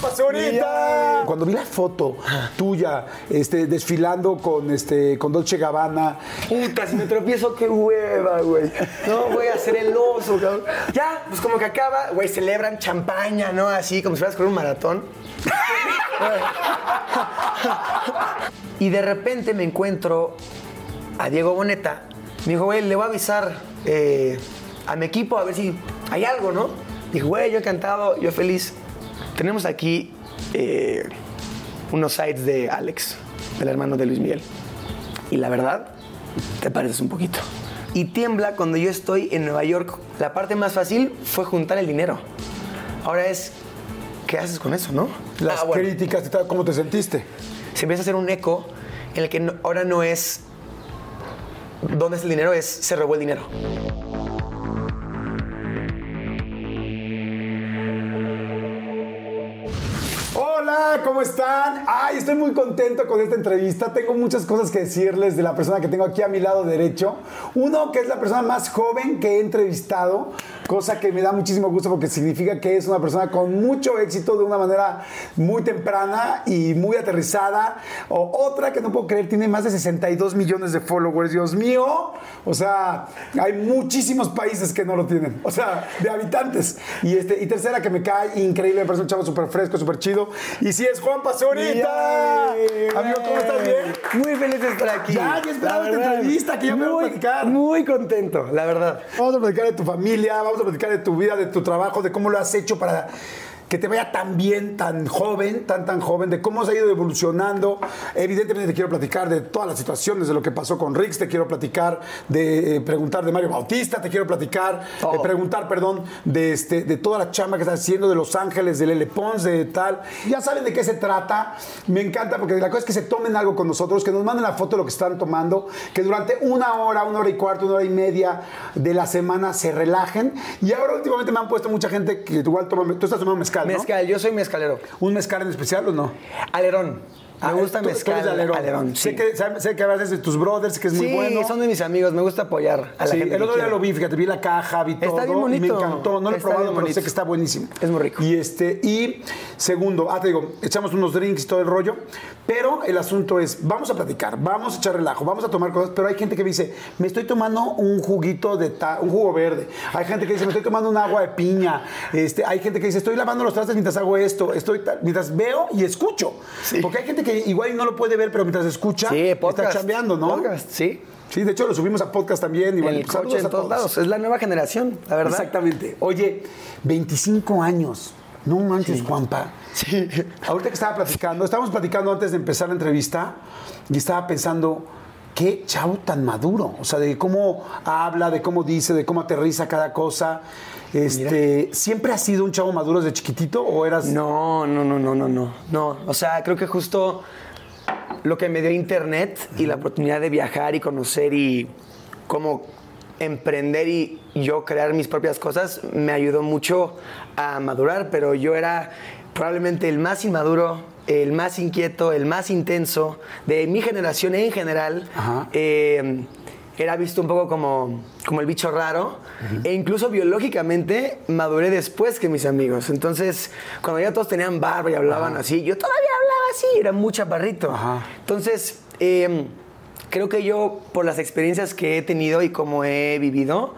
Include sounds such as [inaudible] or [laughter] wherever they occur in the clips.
Pazurita. Cuando vi la foto tuya este, desfilando con, este, con Dolce Gabbana. Puta, si me tropiezo, qué hueva, güey. No, voy a hacer el oso, cabrón. Ya, pues como que acaba, güey, celebran champaña, ¿no? Así, como si fueras con un maratón. y de repente me encuentro a Diego Boneta. Me dijo, güey, le voy a avisar eh, a mi equipo a ver si hay algo, ¿no? Dije, güey, yo encantado, yo feliz. Tenemos aquí eh, unos sites de Alex, del hermano de Luis Miguel. Y la verdad, te pareces un poquito. Y tiembla cuando yo estoy en Nueva York. La parte más fácil fue juntar el dinero. Ahora es, ¿qué haces con eso, no? Las Ah, bueno. críticas, y tal, ¿cómo te sentiste? Se empieza a hacer un eco en el que no- ahora no es dónde es el dinero, es se robó el dinero. Hola, ¿cómo están? Ay, estoy muy contento con esta entrevista. Tengo muchas cosas que decirles de la persona que tengo aquí a mi lado derecho. Uno, que es la persona más joven que he entrevistado, cosa que me da muchísimo gusto porque significa que es una persona con mucho éxito de una manera muy temprana y muy aterrizada. O otra que no puedo creer, tiene más de 62 millones de followers. Dios mío. O sea, hay muchísimos países que no lo tienen. O sea, de habitantes. Y, este, y tercera, que me cae increíble, me parece un chavo súper fresco, súper chido. Y sí, es Juan Pazurita. Amigo, ¿cómo estás? ¿Bien? Muy feliz de estar aquí. Ya, ya esperaba esta entrevista, que ya me voy a platicar. Muy contento, la verdad. Vamos a platicar de tu familia, vamos a de tu vida, de tu trabajo, de cómo lo has hecho para que te vaya tan bien, tan joven, tan, tan joven, de cómo has ido evolucionando. Evidentemente te quiero platicar de todas las situaciones, de lo que pasó con Rix, te quiero platicar de eh, preguntar de Mario Bautista, te quiero platicar, Todo. eh, preguntar, perdón, de, este, de toda la chamba que estás haciendo, de Los Ángeles, de Lele Pons, de tal. Ya saben de qué se trata. Me encanta porque la cosa es que se tomen algo con nosotros, que nos manden la foto de lo que están tomando, que durante una hora, una hora y cuarto, una hora y media de la semana se relajen. Y ahora últimamente me han puesto mucha gente que igual toma, tú estás tomando mezcal, ¿no? Mezcal, yo soy mezcalero. ¿Un mezcal en especial o no? Alerón. Me Ah, gusta mezcal. eres de Alerón. Alerón, sé, sí. que, sé, que a veces de tus brothers, que es muy sí, bueno. son de mis amigos, me gusta apoyar a la Sí, gente. el otro día lo vi, fíjate, vi la caja, vi Está todo. bien Y me bonito. encantó. No lo he Está probado, pero sé bonito. que está buenísimo. Es muy rico. Y este, y segundo, ah, te digo, echamos unos drinks y todo el rollo. Pero el asunto es, vamos a platicar, vamos a echar relajo, vamos a tomar cosas. Pero hay gente que me dice, me estoy tomando un juguito de ta- un jugo verde. Hay gente que dice, me estoy tomando un agua de piña. Este, hay gente que dice, estoy lavando los trastes mientras hago esto. Estoy mientras veo y escucho. Porque hay gente que igual no lo puede ver, pero mientras escucha, Sí, podcast. está chambeando, ¿no? Podcast, sí. Sí, de hecho lo subimos a podcast también. Bueno, el pues, coche, en a todos lados. Es la nueva generación, la verdad. Exactamente. Oye, 25 años. No manches, Juanpa. Sí. Ahorita que estaba platicando, estábamos platicando antes de empezar la entrevista y estaba pensando, qué chavo tan maduro. O sea, de cómo habla, de cómo dice, de cómo aterriza cada cosa. Este, ¿Siempre has sido un chavo maduro desde chiquitito o eras.? No, no, no, no, no, no. No, o sea, creo que justo lo que me dio internet y la oportunidad de viajar y conocer y cómo emprender y yo crear mis propias cosas me ayudó mucho a madurar, pero yo era probablemente el más inmaduro, el más inquieto, el más intenso de mi generación en general. Ajá. Eh, era visto un poco como, como el bicho raro e incluso biológicamente maduré después que mis amigos. Entonces, cuando ya todos tenían barba y hablaban así, yo todavía hablaba así, era muy chaparrito. Ajá. Entonces, eh, creo que yo, por las experiencias que he tenido y como he vivido,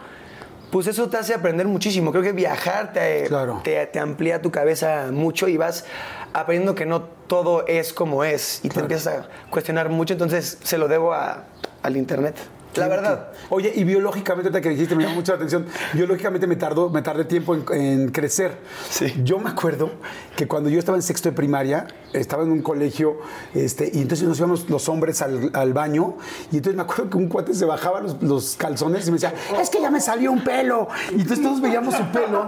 pues eso te hace aprender muchísimo. Creo que viajar te, Claro. te, te amplía tu cabeza mucho y vas aprendiendo que no todo es como es y te empiezas a cuestionar mucho. Entonces, se lo debo a- al Internet. La verdad. Oye, y biológicamente, ahorita que dijiste, me llamó mucho la atención, biológicamente me tardó, me tardé tiempo en, en crecer. Sí. Yo me acuerdo que cuando yo estaba en sexto de primaria, estaba en un colegio, este, y entonces nos íbamos los hombres al, al baño, y entonces me acuerdo que un cuate se bajaba los, los calzones y me decía, es que ya me salió un pelo. Y entonces todos veíamos su pelo,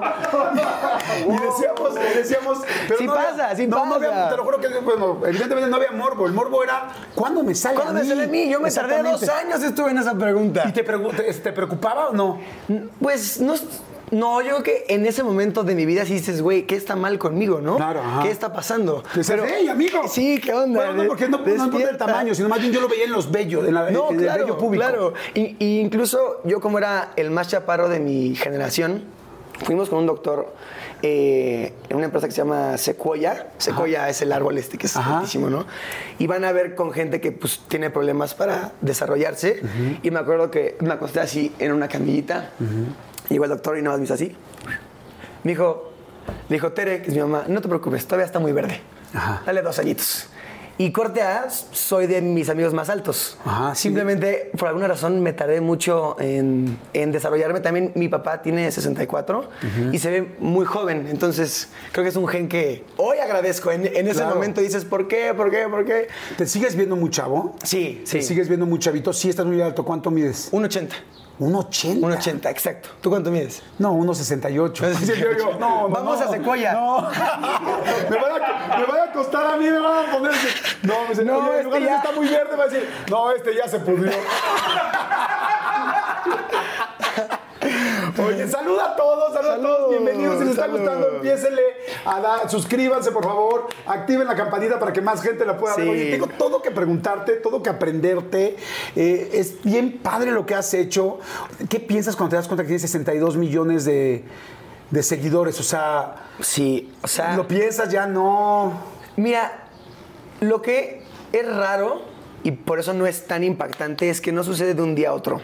y, y decíamos, decíamos, pero Sí no había- pasa, sí no, no había- pasa. te lo juro que, bueno, evidentemente no había morbo. El morbo era, ¿cuándo me sale ¿Cuándo a me mí? sale a mí? Yo me tardé dos años, estuve en esa pregunta. ¿Y te, pregu- te- preocupaba o no? Pues no, no, yo creo que en ese momento de mi vida sí dices, güey, ¿qué está mal conmigo, no? Claro, ajá. ¿Qué está pasando? Dices, hey, amigo. Sí, ¿qué onda? Bueno, no, porque no, no importa el tamaño, sino más bien yo lo veía en los bellos, en, la, No, en el claro, bello público. claro. Y, y incluso yo como era el más chaparro de mi generación, fuimos con un doctor eh, en una empresa que se llama Sequoia. Sequoia es el árbol este que es Ajá. altísimo, ¿no? Y van a ver con gente que pues tiene problemas para desarrollarse. Y me acuerdo que me acosté así en una camillita. Llegó el doctor y nada más me hizo así. Me dijo, le dijo, Tere, que es mi mamá, no te preocupes, todavía está muy verde. Ajá. Dale dos añitos. Y corte A, soy de mis amigos más altos. Ajá, sí. Simplemente, por alguna razón, me tardé mucho en, en desarrollarme. También mi papá tiene 64 y se ve muy joven. Entonces, creo que es un gen que hoy agradezco. En, en ese Claro. momento dices, ¿por qué? ¿Por qué? ¿Por qué? ¿Te sigues viendo muy chavo? Sí, sí. ¿Te sigues viendo muy chavito? Sí, estás muy alto. ¿Cuánto mides? 1,80. ¿Un 80? 1,80, exacto. ¿Tú cuánto mides? No, 1.68. [laughs] Sí, yo, yo, [laughs] no, no, Vamos no, a Sequoia. No. [laughs] me, van a, me van a acostar a mí, me van a poner. No, me dice, No, en este lugar que ya. está muy verde, va a decir, no, este ya se pudrió. Oye, saluda a todos, saluda a todos, bienvenidos. Si les está gustando, empiécenle a dar, suscríbanse, por favor, activen la campanita para que más gente la pueda ver. Oye, tengo todo que preguntarte, todo que aprenderte. Eh, es bien padre lo que has hecho. ¿Qué piensas cuando te das cuenta que tienes 62 millones de, de seguidores? O sea, Sí, o sea... lo piensas ya no. Mira, lo que es raro y por eso no es tan impactante es que no sucede de un día a otro.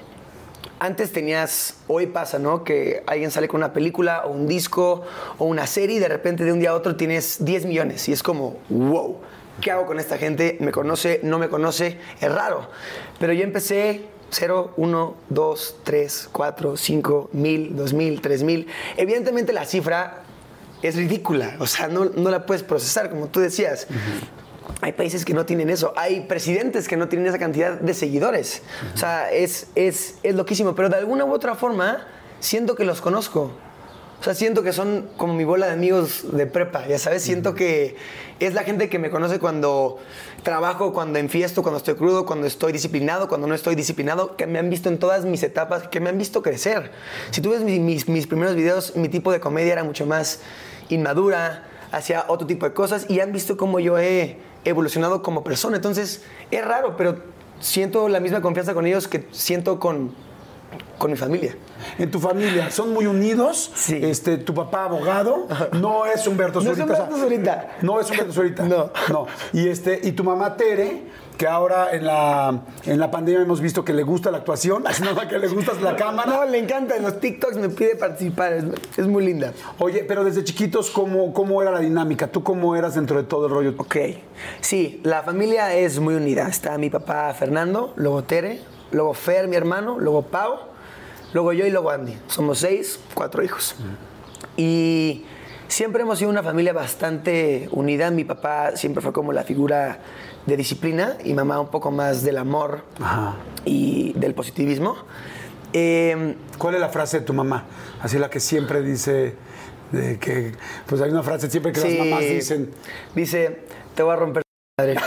Antes tenías, hoy pasa, ¿no? Que alguien sale con una película o un disco o una serie y de repente de un día a otro tienes 10 millones y es como, wow, ¿qué hago con esta gente? ¿Me conoce? ¿No me conoce? Es raro. Pero yo empecé 0, 1, 2, 3, 4, 5, 1000, 2000, 3000. Evidentemente la cifra es ridícula, o sea, no, no la puedes procesar, como tú decías. Hay países que no tienen eso, hay presidentes que no tienen esa cantidad de seguidores. O sea, es, es, es loquísimo, pero de alguna u otra forma siento que los conozco. O sea, siento que son como mi bola de amigos de prepa, ya sabes, siento que es la gente que me conoce cuando trabajo, cuando enfiesto, cuando estoy crudo, cuando estoy disciplinado, cuando no estoy disciplinado, que me han visto en todas mis etapas, que me han visto crecer. Si tú ves mi- mis, mis primeros videos, mi tipo de comedia era mucho más inmadura, hacía otro tipo de cosas y han visto cómo yo he evolucionado como persona. Entonces, es raro, pero siento la misma confianza con ellos que siento con, con mi familia. En tu familia, ¿son muy unidos? Sí. Este, tu papá abogado no es Humberto No es Zurita. o sea, Humberto Zurita. No es Humberto Zurita. [laughs] No. No. Y, este, y tu mamá Tere, que ahora en la, en la pandemia hemos visto que le gusta la actuación, [laughs] nada que le gusta la cámara. No, le encanta. En los TikToks me pide participar. Es, es muy linda. Oye, pero desde chiquitos, ¿cómo, ¿cómo era la dinámica? ¿Tú cómo eras dentro de todo el rollo? Ok. Sí, la familia es muy unida. Está mi papá Fernando, luego Tere, luego Fer, mi hermano, luego Pau, luego yo y luego Andy. Somos seis, cuatro hijos. Y siempre hemos sido una familia bastante unida. Mi papá siempre fue como la figura de disciplina y mamá un poco más del amor Ajá. y del positivismo. Eh, ¿Cuál es la frase de tu mamá? Así la que siempre dice, de que, pues hay una frase siempre que sí, las mamás dicen. Dice, te voy a romper tu madre. [laughs]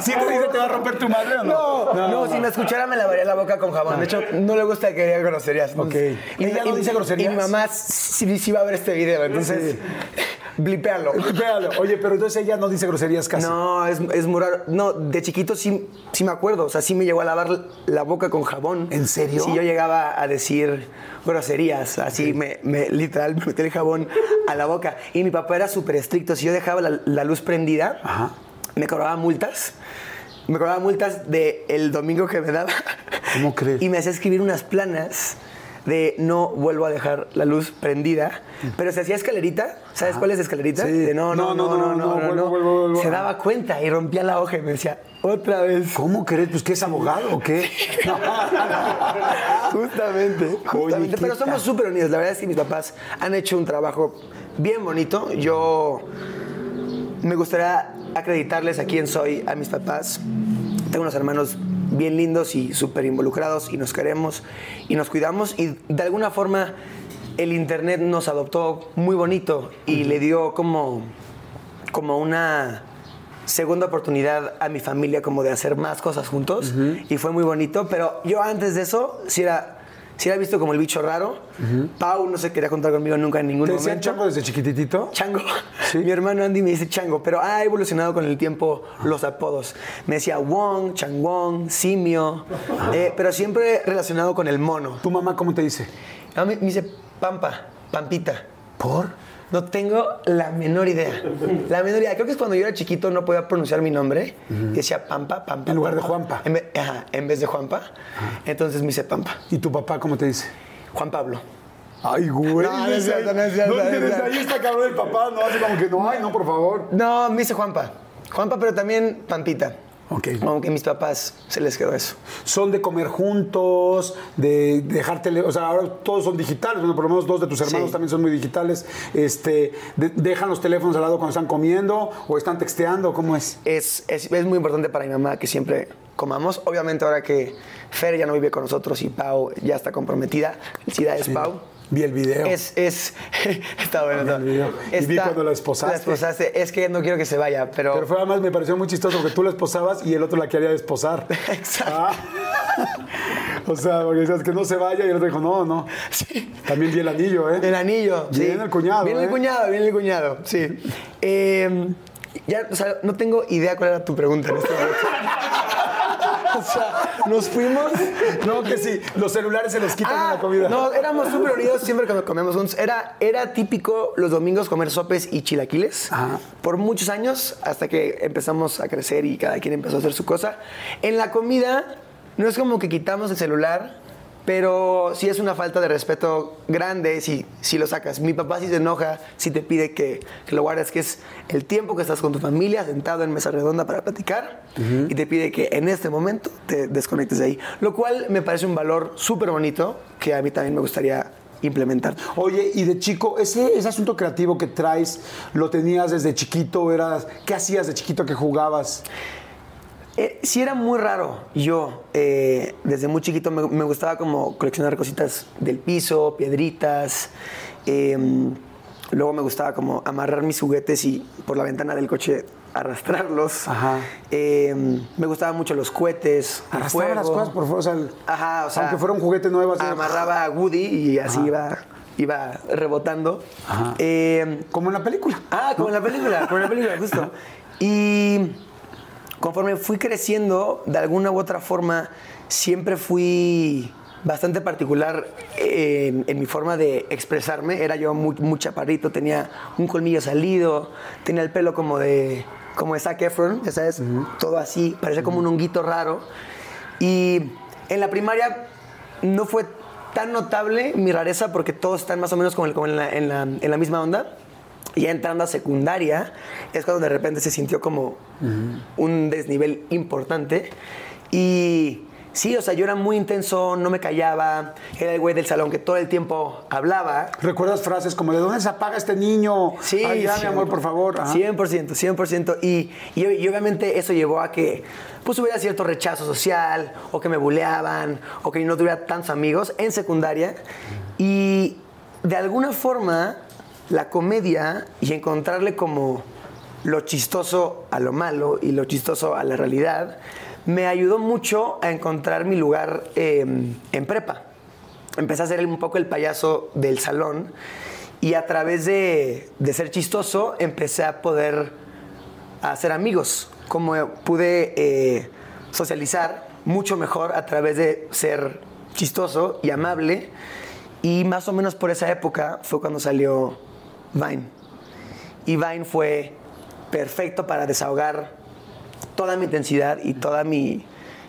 ¿Sí te dice te va a romper tu madre o no? No, no, si me escuchara me lavaría la boca con jabón. De hecho, no le gusta que diga groserías. Ok. Y, ¿Ella no dice groserías? Y mi mamá sí, sí va a ver este video, entonces, blipéalo. Véalo. Oye, pero entonces ella no dice groserías casi. No, es, es muy raro. No, de chiquito sí, sí me acuerdo. O sea, sí me llegó a lavar la boca con jabón. ¿En serio? Sí, yo llegaba a decir groserías. Así, me, me- literal, me metí el jabón a la boca. Y mi papá era súper estricto. Si yo dejaba la, la luz prendida, Ajá. me cobraba multas. Me cobraba multas del el domingo que me daba. ¿Cómo crees? Y me hacía escribir unas planas de no vuelvo a dejar la luz prendida. Pero se hacía escalerita. ¿Sabes cuál es escalerita? Sí. De no, no, no, no, no. Se daba cuenta y rompía la hoja y me decía, otra vez. ¿Cómo crees? Pues que es abogado o qué. [laughs] Justamente, justamente. ¿qué Pero somos súper unidos. La verdad es que mis papás han hecho un trabajo bien bonito. Yo me gustaría acreditarles a quién soy, a mis papás. Tengo unos hermanos bien lindos y súper involucrados y nos queremos y nos cuidamos. Y de alguna forma el internet nos adoptó muy bonito y le dio como, como una segunda oportunidad a mi familia como de hacer más cosas juntos y fue muy bonito, pero yo antes de eso sí era, sí era visto como el bicho raro. Pau no se quería contar conmigo nunca en ningún ¿Te decían momento. chango desde chiquititito? Chango. Sí. Mi hermano Andy me dice Chango, pero ha evolucionado con el tiempo los apodos. Me decía Wong, Changwong, Simio, eh, pero siempre relacionado con el mono. ¿Tu mamá cómo te dice? A mí me dice Pampa, Pampita. ¿Por? No tengo la menor idea. La menor idea. Creo que es cuando yo era chiquito no podía pronunciar mi nombre. y Decía Pampa, Pampa. En lugar de. Juanpa. En vez, ajá, en vez de Juanpa. Entonces me hice Pampa. ¿Y tu papá cómo te dice? Juan Pablo. Ay, güey. No, no es cierto, no es cierto, No, no es desde ahí está cabrón el papá, no hace como que no, ay, no, por favor. No, me hice Juanpa. Juanpa, pero también Pampita. Ok. Aunque mis papás se les quedó eso. Son de comer juntos, de dejar tele, o sea, ahora todos son digitales, bueno, por lo menos dos de tus hermanos Sí. también son muy digitales. Este, de- dejan los teléfonos al lado cuando están comiendo o están texteando, ¿cómo es? Es, es, es muy importante para mi mamá que siempre comamos. Obviamente ahora que Fer ya no vive con nosotros y Pau ya está comprometida. Felicidades, Pau. Vi el video. Es, es, [laughs] está bueno. está- video. Y vi cuando la esposaste. La esposaste. Es que no quiero que se vaya, pero... Pero fue además me pareció muy chistoso porque tú la esposabas y el otro la quería desposar. [laughs] Exacto. Ah. o sea, porque decías que no se vaya y el otro dijo, no, no. [laughs] Sí. También vi el anillo, ¿eh? El anillo. sí. Viene el cuñado, Viene ¿eh? el cuñado, viene el cuñado, sí. Eh, ya, o sea, no tengo idea cuál era tu pregunta en este momento. o sea, nos fuimos. No, que sí, los celulares se los quitan en Ah, la comida. No, éramos súper unidos siempre que comíamos juntos. Era, era típico los domingos comer sopes y chilaquiles. Ajá. Por muchos años, hasta que empezamos a crecer y cada quien empezó a hacer su cosa. En la comida, no es como que quitamos el celular, pero sí es una falta de respeto grande si, si lo sacas. Mi papá sí se enoja si te pide que, que lo guardes, que es el tiempo que estás con tu familia, sentado en mesa redonda para platicar, y te pide que en este momento te desconectes de ahí. Lo cual me parece un valor súper bonito que a mí también me gustaría implementar. Oye, y de chico, ese, ese asunto creativo que traes, ¿lo tenías desde chiquito? Eras, ¿Qué hacías de chiquito que jugabas? Eh, sí era muy raro. Yo, eh, desde muy chiquito, me, me gustaba como coleccionar cositas del piso, piedritas. eh, luego me gustaba como amarrar mis juguetes y por la ventana del coche arrastrarlos. Ajá. Eh, me gustaban mucho los cohetes. el Arrastraba las cosas por fuera, o sea, el- Ajá, o sea. aunque fuera un juguete nuevo, así, Amarraba a Woody y así iba, iba rebotando. Ajá. Eh, como en la película. Ah, como en la película, como en la película, justo. Y conforme fui creciendo, de alguna u otra forma, siempre fui bastante particular en, en mi forma de expresarme. Era yo muy, muy chaparrito, tenía un colmillo salido, tenía el pelo como de, como de Zac Efron, ya sabes, todo así, parecía como un honguito raro. Y en la primaria no fue tan notable mi rareza porque todos están más o menos como, el- como en, la, en la- en la misma onda. Y ya entrando a secundaria es cuando de repente se sintió como un desnivel importante. Y sí, o sea, yo era muy intenso, no me callaba, era el güey del salón que todo el tiempo hablaba. ¿Recuerdas frases como de dónde se apaga este niño? Sí, Ay, ya, mi amor, por favor. Ajá. 100%, 100%. Y, y, y obviamente eso llevó a que pues hubiera cierto rechazo social, o que me buleaban, o que no tuviera tantos amigos en secundaria. Y de alguna forma, la comedia y encontrarle como lo chistoso a lo malo y lo chistoso a la realidad, me ayudó mucho a encontrar mi lugar eh, en prepa empecé a ser un poco el payaso del salón y a través de, de ser chistoso empecé a poder hacer amigos. Como pude eh, socializar mucho mejor a través de ser chistoso y amable. Y más o menos por esa época fue cuando salió Vine. Y Vine fue perfecto para desahogar toda mi intensidad y toda mi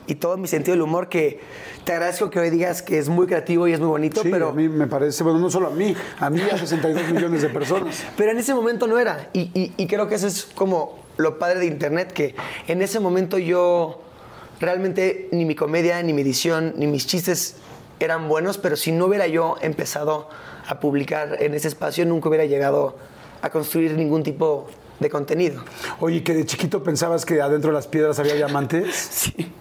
y todo mi sentido del humor que te agradezco que hoy digas que es muy creativo y es muy bonito, Sí, pero a mí me parece, bueno, no solo a mí, a mí a 62 millones de personas. [laughs] pero en ese momento no era. Y, y- y creo que eso es como lo padre de Internet, que en ese momento yo realmente ni mi comedia, ni mi edición, ni mis chistes eran buenos, pero si no hubiera yo empezado a publicar en ese espacio, nunca hubiera llegado a construir ningún tipo de contenido. Oye, que de chiquito pensabas que adentro de las piedras había diamantes. [laughs] Sí.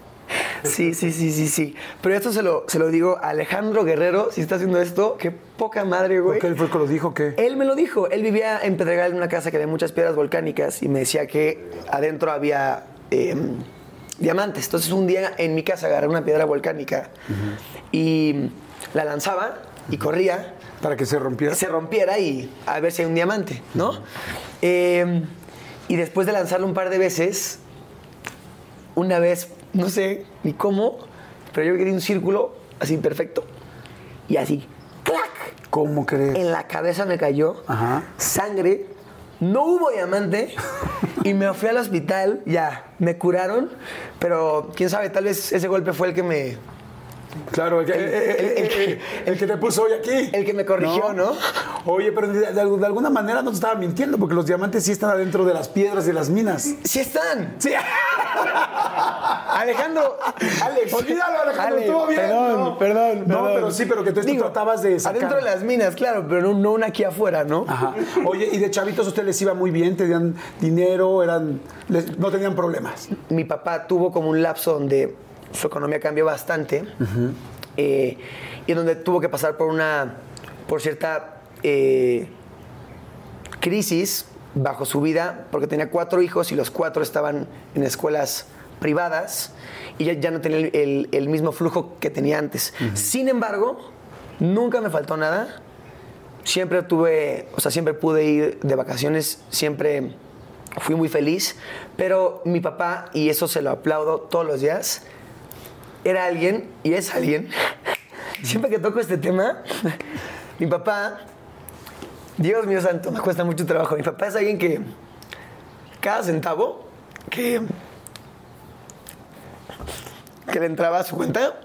Sí, sí, sí, sí, sí. Pero esto se lo, se lo digo a Alejandro Guerrero, si está haciendo esto, qué poca madre, güey. Porque él fue el que lo dijo que. Él me lo dijo. Él vivía en Pedregal en una casa que había muchas piedras volcánicas y me decía que adentro había eh, diamantes. Entonces un día en mi casa agarré una piedra volcánica y la lanzaba y corría Para que se rompiera. se rompiera y a ver si hay un diamante, ¿no? Eh, y después de lanzarlo un par de veces, una vez, no sé ni cómo, pero yo quería un círculo así perfecto y así, ¡clac! ¿Cómo crees? En la cabeza me cayó Ajá. sangre. No hubo diamante y me fui al hospital, ya, me curaron, pero quién sabe, tal vez ese golpe fue el que me, Claro, el que, El- eh, eh, el- el- eh, el que te puso hoy aquí. el que me corrigió, ¿no? Oye, pero de, de- de alguna manera no te estaba mintiendo, porque los diamantes sí están adentro de las piedras de las minas. Sí están. Sí. Alejandro, Alex. Olvídalo, Alejandro, Ale, estuvo bien. Perdón, ¿no? perdón, No, pero sí, pero que tú tratabas de sacar. Adentro de las minas, claro, pero no, no una aquí afuera, ¿no? Ajá. Oye, y de chavitos a ustedes les iba muy bien, tenían dinero, eran, les- no tenían problemas. mi papá tuvo como un lapso donde su economía cambió bastante eh, y donde tuvo que pasar por una, por cierta eh, crisis bajo su vida porque tenía cuatro hijos y los cuatro estaban en escuelas privadas y ya, ya no tenía el, el- el mismo flujo que tenía antes. Sin embargo, nunca me faltó nada. Siempre tuve, o sea, siempre pude ir de vacaciones, siempre fui muy feliz, pero mi papá, y eso se lo aplaudo todos los días, era alguien, y es alguien, siempre que toco este tema, mi papá, Dios mío santo, me cuesta mucho trabajo, mi papá es alguien que cada centavo que, que le entraba a su cuenta,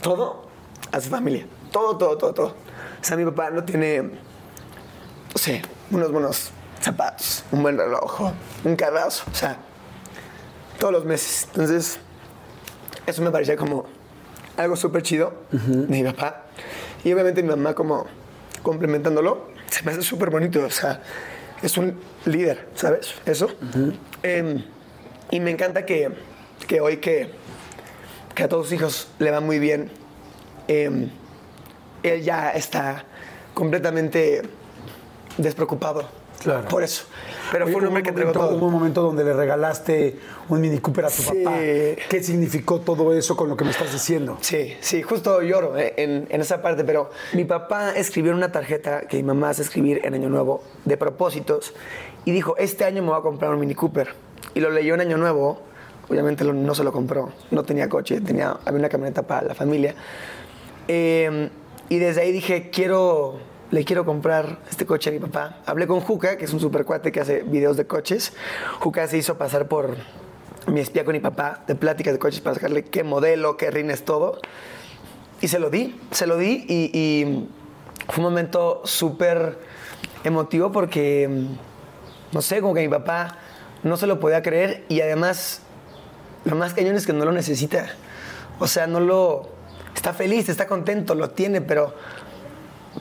todo a su familia, todo, todo, todo, todo. O sea, mi papá no tiene, no sé, unos buenos zapatos, un buen reloj, un carrazo, o sea, todos los meses. Entonces, eso me parecía como algo súper chido de mi papá. Y obviamente mi mamá como complementándolo, se me hace súper bonito, o sea, es un líder, ¿sabes? Eso. Em, y me encanta que, que hoy que, que a todos sus hijos le va muy bien, em, él ya está completamente despreocupado Claro. por eso. Pero Oye, fue un hombre que entregó todo. Hubo un momento donde le regalaste un Mini Cooper a tu Sí. papá. ¿Qué significó todo eso con lo que me estás diciendo? Sí, sí, justo lloro eh, en, en esa parte, pero mi papá escribió en una tarjeta que mi mamá hace escribir en Año Nuevo de propósitos y dijo, este año me voy a comprar un Mini Cooper. Y lo leyó en Año Nuevo, obviamente no se lo compró, no tenía coche, tenía, había una camioneta para la familia. Eh, y desde ahí dije, quiero, le quiero comprar este coche a mi papá. Hablé con Juca, que es un super cuate que hace videos de coches. Juca se hizo pasar por mi espía con mi papá de pláticas de coches para sacarle qué modelo, qué rines, todo. Y se lo di, se lo di y, y fue un momento súper emotivo porque, mm, no sé, como que mi papá no se lo podía creer y además lo más cañón es que no lo necesita. O sea, no lo... Está feliz, está contento, lo tiene, pero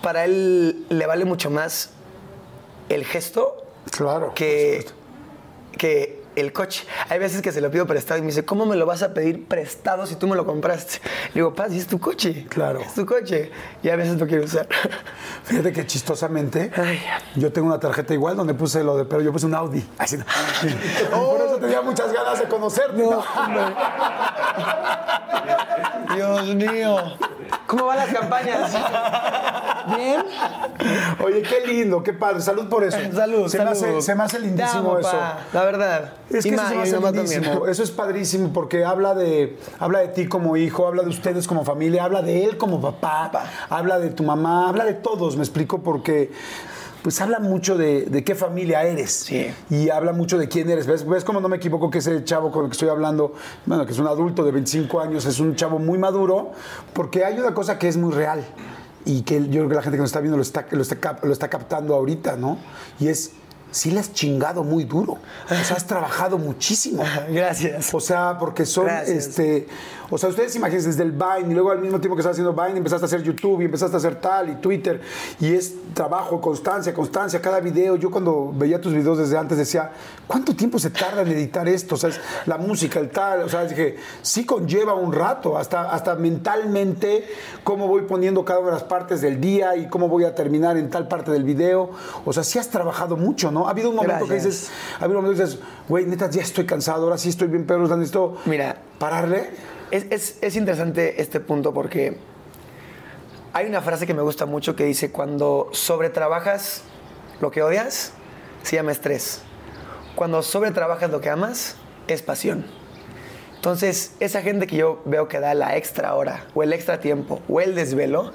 para él le vale mucho más el gesto Claro. que, que el coche. Hay veces que se lo pido prestado y me dice, ¿cómo me lo vas a pedir prestado si tú me lo compraste? Le digo, paz, es tu coche. Claro. Es tu coche. Y a veces lo quiero usar. [laughs] Fíjate que chistosamente, Ay. yo tengo una tarjeta igual donde puse lo de, pero yo puse un Audi. [laughs] Así, no. Por eso tenía muchas ganas de conocerte. ¿no? Dios mío. ¿Cómo van las campañas? ¿Bien? Oye, qué lindo, qué padre. Salud por eso. Salud, se Me hace, se me hace Te lindísimo eso. pa, La verdad. Es Y que ma- eso se me hace lindísimo. también. Eso es padrísimo porque habla de, habla de ti como hijo, habla de ustedes como familia, habla de él como papá, habla de tu mamá, habla de todos, me explico, porque pues habla mucho de, de qué familia eres. Sí. Y habla mucho de quién eres. ¿Ves, ¿Ves cómo no me equivoco que ese chavo con el que estoy hablando, bueno, que es un adulto de 25 años, es un chavo muy maduro? Porque hay una cosa que es muy real y que yo creo que la gente que nos está viendo lo está, lo está, lo está captando ahorita, ¿no? Y es, sí le has chingado muy duro. O sea, has [laughs] trabajado muchísimo. Gracias. O sea, porque son, Gracias. este, o sea, ustedes imagínense desde el Vine y luego al mismo tiempo que estás haciendo Vine empezaste a hacer YouTube y empezaste a hacer tal y Twitter y es trabajo, constancia, constancia, cada video. Yo cuando veía tus videos desde antes decía, ¿cuánto tiempo se tarda en editar esto? O sea, es la música, el tal, o sea, dije, sí conlleva un rato, hasta, hasta mentalmente cómo voy poniendo cada una de las partes del día y cómo voy a terminar en tal parte del video. O sea, sí has trabajado mucho, ¿no? Ha habido un momento que dices, ha habido un momento que dices, güey, neta, ya estoy cansado, ahora sí estoy bien peor, necesito Mira. pararle. Es, es- es interesante este punto porque hay una frase que me gusta mucho que dice, cuando sobretrabajas lo que odias, se llama estrés. Cuando sobretrabajas lo que amas, es pasión. Entonces, esa gente que yo veo que da la extra hora, o el extra tiempo, o el desvelo,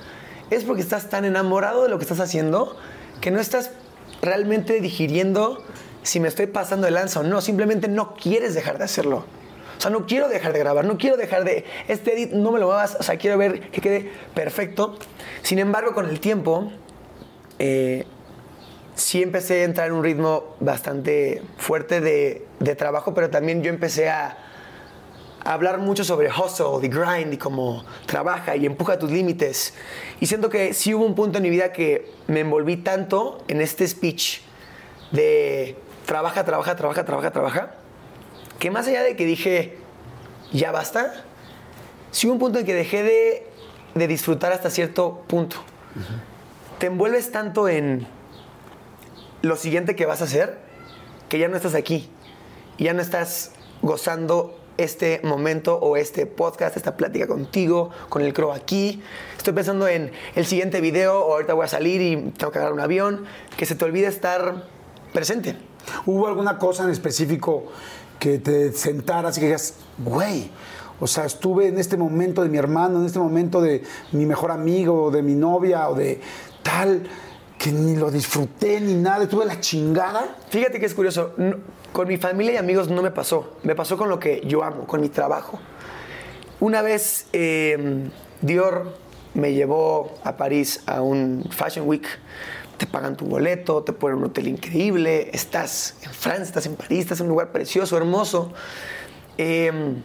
es porque estás tan enamorado de lo que estás haciendo que no estás realmente digiriendo si me estoy pasando de lanza o no. Simplemente no quieres dejar de hacerlo. O sea, no quiero dejar de grabar, no quiero dejar de... Este edit no me lo muevas, o sea, quiero ver que quede perfecto. Sin embargo, con el tiempo, eh, sí empecé a entrar en un ritmo bastante fuerte de, de trabajo, pero también yo empecé a, hablar mucho sobre hustle, the grind y cómo trabaja y empuja tus límites. Y siento que sí hubo un punto en mi vida que me envolví tanto en este speech de trabaja, trabaja, trabaja, trabaja, trabaja, que más allá de que dije, ya basta, sí hubo un punto en que dejé de, de disfrutar hasta cierto punto. Te envuelves tanto en lo siguiente que vas a hacer que ya no estás aquí. Ya no estás gozando este momento o este podcast, esta plática contigo, con el crow aquí. Estoy pensando en el siguiente video o ahorita voy a salir y tengo que agarrar un avión. Que se te olvide estar presente. ¿Hubo alguna cosa en específico que te sentaras y que digas, güey, o sea, estuve en este momento de mi hermano, en este momento de mi mejor amigo, de mi novia, o de tal, que ni lo disfruté ni nada, estuve la chingada? Fíjate que es curioso. con mi familia y amigos no me pasó. Me pasó con lo que yo amo, con mi trabajo. Una vez eh, Dior me llevó a París a un Fashion Week. Te pagan tu boleto, te ponen un hotel increíble. Estás en Francia, estás en París, estás en un lugar precioso, hermoso. Eh,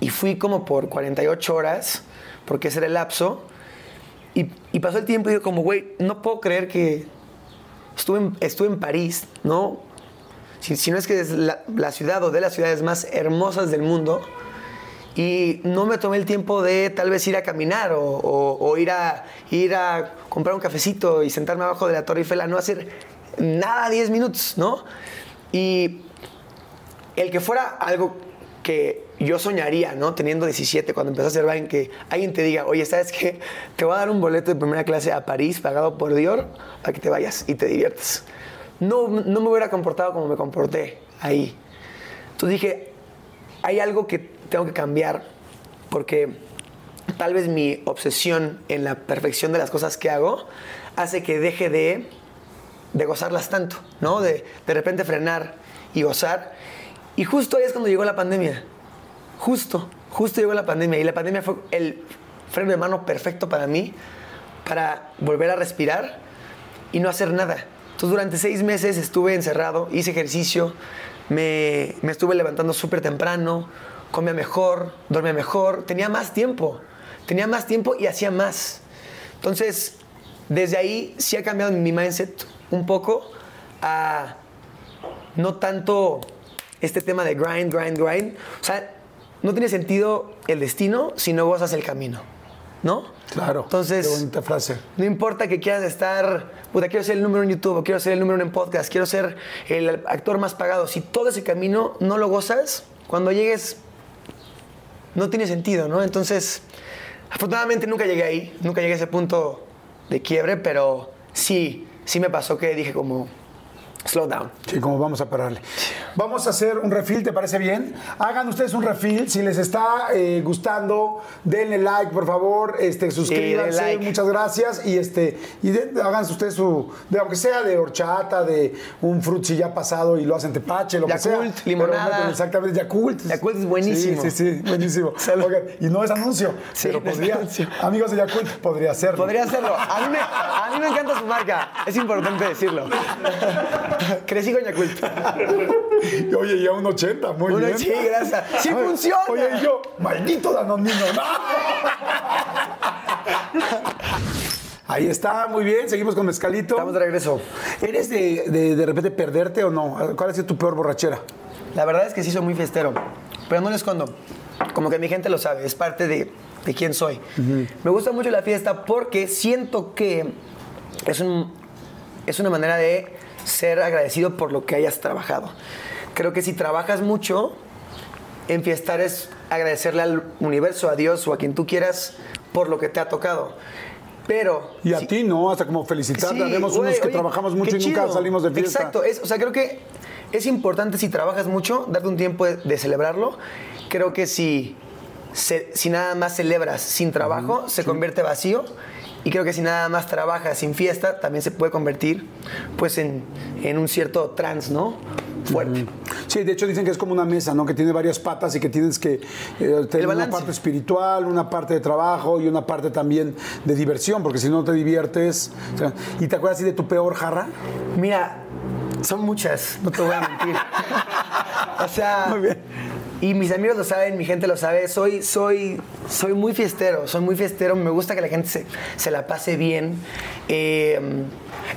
y fui como por 48 horas, porque ese era el lapso. Y, pasó el tiempo y digo como, güey, no puedo creer que estuve en, estuve en París, ¿no? Si, no es que es la ciudad o de las ciudades más hermosas del mundo, y no me tomé el tiempo de tal vez ir a caminar o, ir, a, ir a comprar un cafecito y sentarme abajo de la Torre Eiffel a no hacer nada 10 minutos, ¿no? Y el que fuera algo que yo soñaría, ¿no? Teniendo 17, cuando empecé a hacer en que alguien te diga, oye, ¿sabes qué? Te voy a dar un boleto de primera clase a París pagado por Dior para que te vayas y te diviertas. No, no me hubiera comportado como me comporté ahí. Entonces dije, hay algo que tengo que cambiar porque tal vez mi obsesión en la perfección de las cosas que hago hace que deje de, de gozarlas tanto, ¿no? De de repente frenar y gozar. Y justo ahí es cuando llegó la pandemia. Justo, justo llegó la pandemia. Y la pandemia fue el freno de mano perfecto para mí, para volver a respirar y no hacer nada. Entonces durante seis meses estuve encerrado, hice ejercicio, me, me estuve levantando súper temprano, comía mejor, dormía mejor, tenía más tiempo, tenía más tiempo y hacía más. Entonces, desde ahí sí ha cambiado mi mindset un poco a no tanto este tema de grind, grind, grind. O sea, no tiene sentido el destino si no gozas el camino, ¿no? Claro. Entonces, Qué bonita frase. no importa que quieras estar, puta, quiero ser el número en YouTube, quiero ser el número en podcast, quiero ser el actor más pagado. Si todo ese camino no lo gozas, cuando llegues, no tiene sentido, ¿no? Entonces, afortunadamente nunca llegué ahí, nunca llegué a ese punto de quiebre, pero sí, sí me pasó que dije como, slow down. Sí, como vamos a pararle. Vamos a hacer un refill, ¿te parece bien? Hagan ustedes un refill. Si les está eh, gustando, denle like, por favor. Este, suscríbanse. like. Muchas gracias. Y este, y de- hagan ustedes su, de, aunque sea de horchata, de un frutzi ya pasado y lo hacen tepache, lo que sea. Pero limonada. métanle Exactamente, Yakult. Yakult es buenísimo. Sí, sí, sí, buenísimo. [laughs] Oigan, y no es anuncio, Sí, pero podría, anuncio. amigos de Yakult, podría hacerlo. Podría hacerlo. A mí, me, a mí me encanta su marca. Es importante decirlo. [laughs] [laughs] Crecí con Yakult. Oye, ya un 80, muy Uno, bien. sí, gracias. [laughs] ¡Sí funciona! Oye, y yo, maldito danonino. ¡no! [laughs] Ahí está, muy bien. Seguimos con Mezcalito. Estamos de regreso. ¿Eres de, de, de repente perderte o no? ¿Cuál ha sido tu peor borrachera? La verdad es que sí soy muy fiestero, pero no lo escondo. Como que mi gente lo sabe, es parte de, de quién soy. Me gusta mucho la fiesta porque siento que es, un, es una manera de ser agradecido por lo que hayas trabajado. Creo que si trabajas mucho, enfiestar es agradecerle al universo, a Dios o a quien tú quieras por lo que te ha tocado. Pero Y a si- ti, ¿no? Hasta como felicitarte. Sí, güey, unos que oye, trabajamos mucho y nunca chido. salimos de fiesta. Exacto, es, o sea, creo que es importante si trabajas mucho, darte un tiempo de, de celebrarlo. Creo que si, se- si nada más celebras sin trabajo, se convierte vacío Y creo que si nada más trabajas sin fiesta, también se puede convertir pues en, en un cierto trance, ¿no? Fuerte. Sí, de hecho dicen que es como una mesa, ¿no? Que tiene varias patas y que tienes que eh, tener una parte espiritual, una parte de trabajo y una parte también de diversión, porque si no te diviertes. o sea, ¿Y te acuerdas así de tu peor jarra? Mira, son muchas, no te voy a mentir. [laughs] o sea, Muy bien. Y mis amigos lo saben, mi gente lo sabe, soy, soy, soy muy fiestero, soy muy fiestero, me gusta que la gente se, se la pase bien. Eh,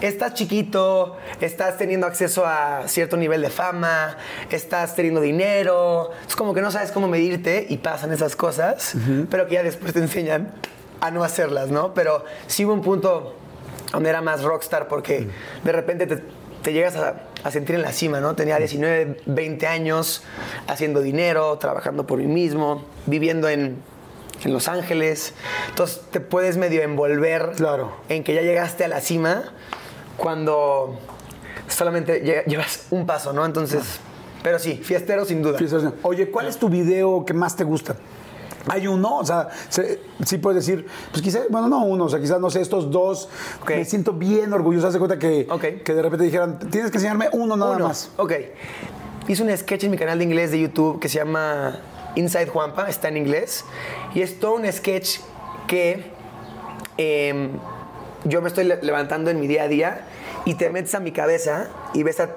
estás chiquito, estás teniendo acceso a cierto nivel de fama, estás teniendo dinero, es como que no sabes cómo medirte y pasan esas cosas, pero que ya después te enseñan a no hacerlas, ¿no? Pero sí hubo un punto donde era más rockstar porque de repente te, te llegas a, a sentir en la cima, ¿no? Tenía 19, 20 años haciendo dinero, trabajando por mí mismo, viviendo en, en Los Ángeles. Entonces te puedes medio envolver Claro. en que ya llegaste a la cima cuando solamente lle- llevas un paso, ¿no? Entonces, pero sí, fiestero sin duda. Oye, ¿cuál es tu video que más te gusta? Hay uno, o sea, se- sí puedes decir, pues quizás, bueno, no uno, o sea, quizás, no sé, estos dos, me siento bien orgulloso. Haz de cuenta que, que de repente dijeran, tienes que enseñarme uno nada Uno. más. Ok. Hice un sketch en mi canal de inglés de YouTube que se llama Inside Juanpa, está en inglés. Y es todo un sketch que em, yo me estoy le- levantando en mi día a día y te metes a mi cabeza y ves a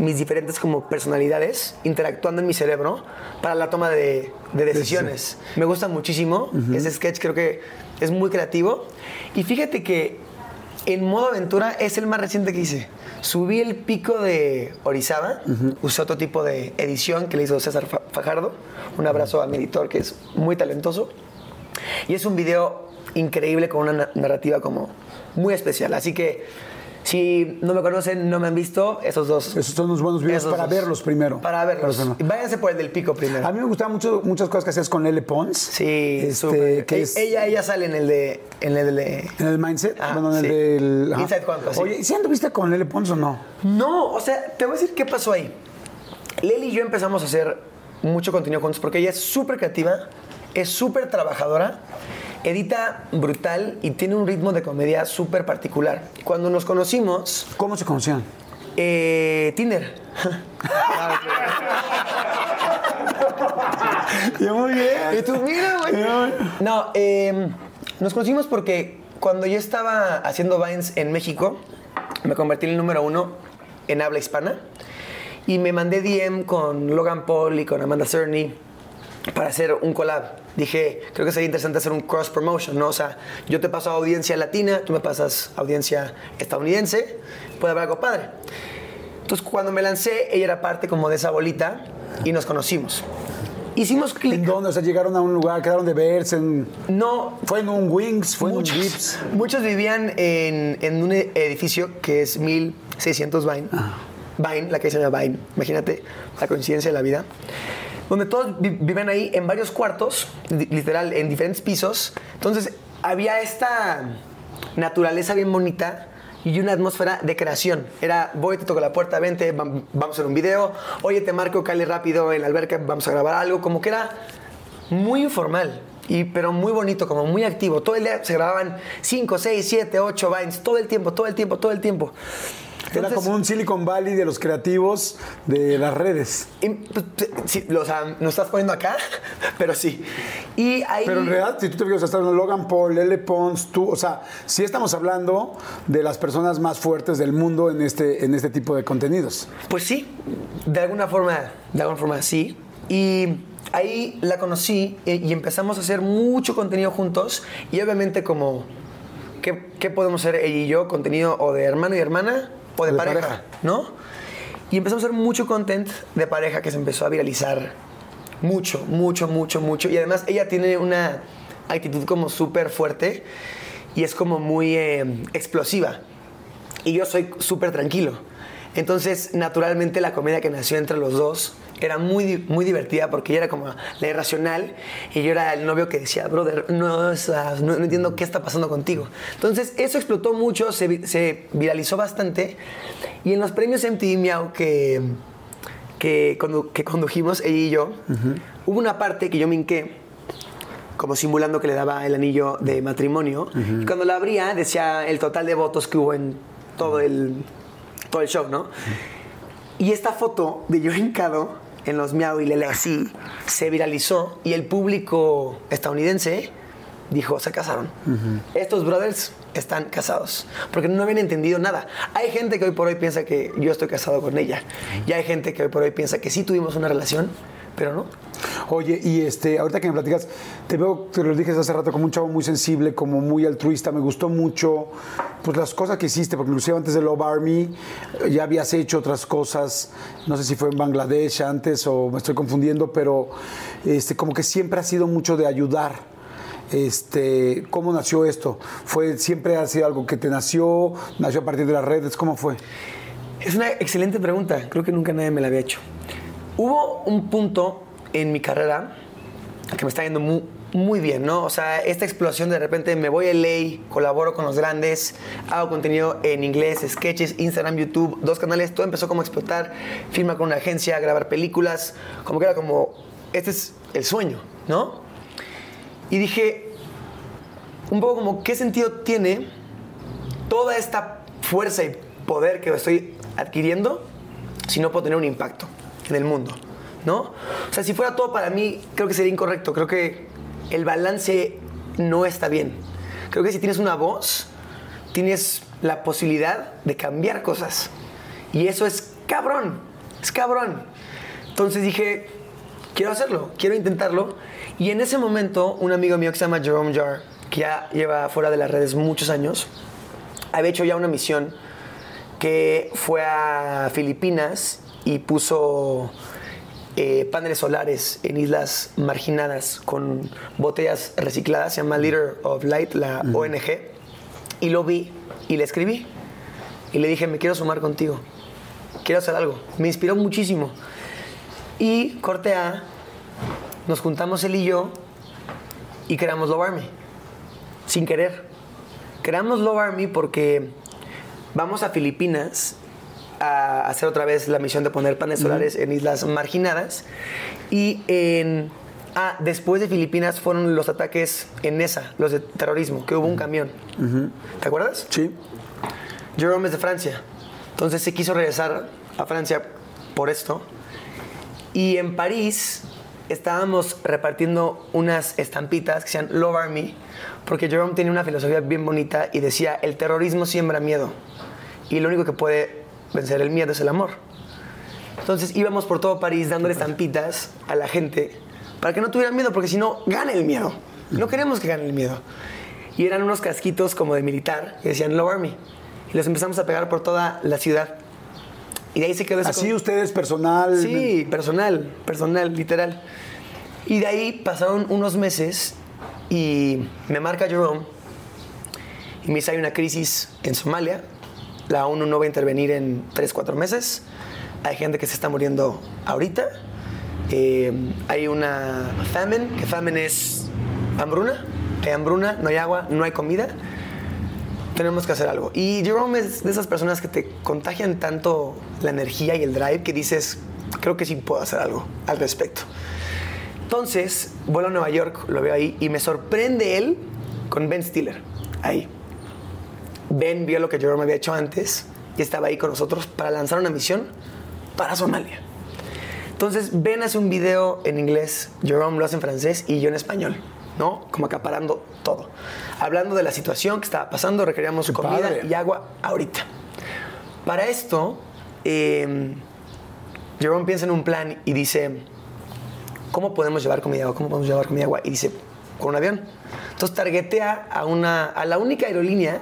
mis diferentes como personalidades interactuando en mi cerebro para la toma de, de decisiones. Me gusta muchísimo. Ese sketch creo que es muy creativo. Y fíjate que en modo aventura es el más reciente que hice. Subí el pico de Orizaba, usé otro tipo de edición que le hizo César Fa- Fajardo. Un abrazo a mi editor que es muy talentoso. Y es un video increíble con una na- narrativa como muy especial. Así que si no me conocen, no me han visto, esos dos. Esos son unos buenos videos esos para dos. verlos primero. Para verlos. Para verlos. Váyanse por el del pico primero. A mí me gustaban mucho, muchas cosas que hacías con Lele Pons. Sí, Este, que E- es- Ella, ella sale en el de. En el de En el mindset, Ah, bueno, en sí. el del. ajá. Inside Juanpa, sí. Oye, ¿y si anduviste con Lele Pons o no? No, o sea, te voy a decir qué pasó ahí. Leli y yo empezamos a hacer mucho contenido juntos porque ella es súper creativa, es súper trabajadora, edita brutal y tiene un ritmo de comedia súper particular. Cuando nos conocimos, ¿Cómo se conocían? eh, Tinder. [laughs] Yo muy bien. Y tú, mira, güey. No, eh, nos conocimos porque cuando yo estaba haciendo Vines en México, me convertí en el número uno en habla hispana y me mandé DM con Logan Paul y con Amanda Cerny para hacer un collab. Dije, creo que sería interesante hacer un cross promotion, ¿no? O sea, yo te paso audiencia latina, tú me pasas audiencia estadounidense, puede haber algo padre. Entonces, cuando me lancé, ella era parte como de esa bolita y nos conocimos. Hicimos ¿En clic. dónde? O sea, llegaron a un lugar, quedaron de verse. En... No, ¿Fue en un Wings? ¿Fue muchos, en un Vips? muchos vivían en, en un edificio que es 1600 Vine. Vine, la que se llama Vine. Imagínate la coincidencia de la vida. Donde todos vi- viven ahí en varios cuartos, li- literal, en diferentes pisos. Entonces, había esta naturaleza bien bonita y una atmósfera de creación. Era, voy, te toco la puerta, vente, vam- vamos a hacer un video. Oye, te marco, cale rápido en la alberca, vamos a grabar algo. Como que era muy informal, y, pero muy bonito, como muy activo. Todo el día se grababan 5, 6, 7, 8 vines, todo el tiempo, todo el tiempo, todo el tiempo. Era como un Silicon Valley de los creativos de las redes. y, pues, sí, o sea, nos estás poniendo acá, [laughs] pero sí. Y ahí... Pero en realidad, si tú te fijas, está Logan Paul, Lele Pons, tú, o sea, sí estamos hablando de las personas más fuertes del mundo en este, en este tipo de contenidos. Pues sí, de alguna forma, de alguna forma sí. Y ahí la conocí y, y empezamos a hacer mucho contenido juntos. Y obviamente como, ¿qué, qué podemos hacer ella y yo? Contenido o de hermano y hermana o de, De pareja, pareja. ¿no? Y empezamos a hacer mucho content de pareja que se empezó a viralizar mucho, mucho, mucho, mucho. Y además ella tiene una actitud como súper fuerte y es como muy eh, explosiva. Y yo soy súper tranquilo. Entonces, naturalmente, la comedia que nació entre los dos era muy, muy divertida porque ella era como la irracional y yo era el novio que decía, brother, no, no, no entiendo qué está pasando contigo. Entonces, eso explotó mucho, se, se viralizó bastante. Y en los premios MTV Miau que, que, condu- que condujimos, ella y yo, hubo una parte que yo me hinqué como simulando que le daba el anillo de matrimonio. Y cuando la abría, decía el total de votos que hubo en todo el, todo el show, ¿no? Y esta foto de yo hincado en los miau y lele así se viralizó y el público estadounidense dijo, se casaron. Estos brothers están casados, porque no habían entendido nada. Hay gente que hoy por hoy piensa que yo estoy casado con ella, y hay gente que hoy por hoy piensa que sí tuvimos una relación, pero no. Oye, y este, ahorita que me platicas, te veo, te lo dije hace rato, como un chavo muy sensible, como muy altruista, me gustó mucho, pues las cosas que hiciste, porque inclusive antes de Love Army eh, ya habías hecho otras cosas, no sé si fue en Bangladesh antes o me estoy confundiendo, pero este, como que siempre ha sido mucho de ayudar. Este, ¿Cómo nació esto? ¿Fue, ¿Siempre ha sido algo que te nació? ¿Nació a partir de las redes? ¿Cómo fue? Es una excelente pregunta, creo que nunca nadie me la había hecho. Hubo un punto en mi carrera que me está yendo muy, bien, ¿no? O sea, esta explosión de repente me voy a LA, colaboro con los grandes, hago contenido en inglés, sketches, Instagram, YouTube, dos canales, todo empezó como a explotar, firma con una agencia, grabar películas, como que era como, este es el sueño, ¿no? Y dije, un poco como, ¿qué sentido tiene toda esta fuerza y poder que estoy adquiriendo si no puedo tener un impacto en el mundo? ¿No? O sea, si fuera todo para mí, creo que sería incorrecto. Creo que el balance no está bien. Creo que si tienes una voz, tienes la posibilidad de cambiar cosas. Y eso es cabrón, es cabrón. Entonces dije, quiero hacerlo, quiero intentarlo. Y en ese momento, un amigo mío que se llama Jerome Jar, que ya lleva fuera de las redes muchos años, había hecho ya una misión que fue a Filipinas y puso eh, paneles solares en islas marginadas con botellas recicladas, se llama Leader of Light, la ONG, y lo vi y le escribí y le dije, me quiero sumar contigo, quiero hacer algo. Me inspiró muchísimo. Y corte A, nos juntamos él y yo y creamos Love Army, sin querer. Creamos Love Army porque vamos a Filipinas a hacer otra vez la misión de poner paneles solares en islas marginadas y en ah, después de Filipinas fueron los ataques en Nesa, los de terrorismo, que hubo un camión. ¿Te acuerdas? Sí. Jerome es de Francia. Entonces se quiso regresar a Francia por esto. Y en París estábamos repartiendo unas estampitas que se llaman Love Army, porque Jerome tenía una filosofía bien bonita y decía, el terrorismo siembra miedo. Y lo único que puede vencer el miedo es el amor. Entonces íbamos por todo París dándole estampitas a la gente para que no tuvieran miedo, porque si no, gane el miedo. No queremos que gane el miedo. Y eran unos casquitos como de militar que decían Love Army. Y los empezamos a pegar por toda la ciudad. Y de ahí se quedó esa Así co- ustedes personal. Sí, personal, personal, literal. Y de ahí pasaron unos meses y me marca Jerome y me dice hay una crisis en Somalia. La ONU no va a intervenir en 3, 4 meses. Hay gente que se está muriendo ahorita. Eh, hay una famine, que famine es hambruna. Hay hambruna, no hay agua, no hay comida. Tenemos que hacer algo. Y Jerome es de esas personas que te contagian tanto la energía y el drive que dices, creo que sí puedo hacer algo al respecto. Entonces, vuelo a Nueva York, lo veo ahí y me sorprende él con Ben Stiller, ahí. Ben vio lo que Jerome había hecho antes y estaba ahí con nosotros para lanzar una misión para Somalia. Entonces, Ben hace un video en inglés, Jerome lo hace en francés y yo en español, ¿no? Como acaparando todo. Hablando de la situación que estaba pasando, requeríamos comida padre. y agua ahorita. Para esto, eh, Jerome piensa en un plan y dice, ¿cómo podemos llevar comida agua? ¿Cómo podemos llevar comida agua? Y dice, con un avión. Entonces targetea a, una, a la única aerolínea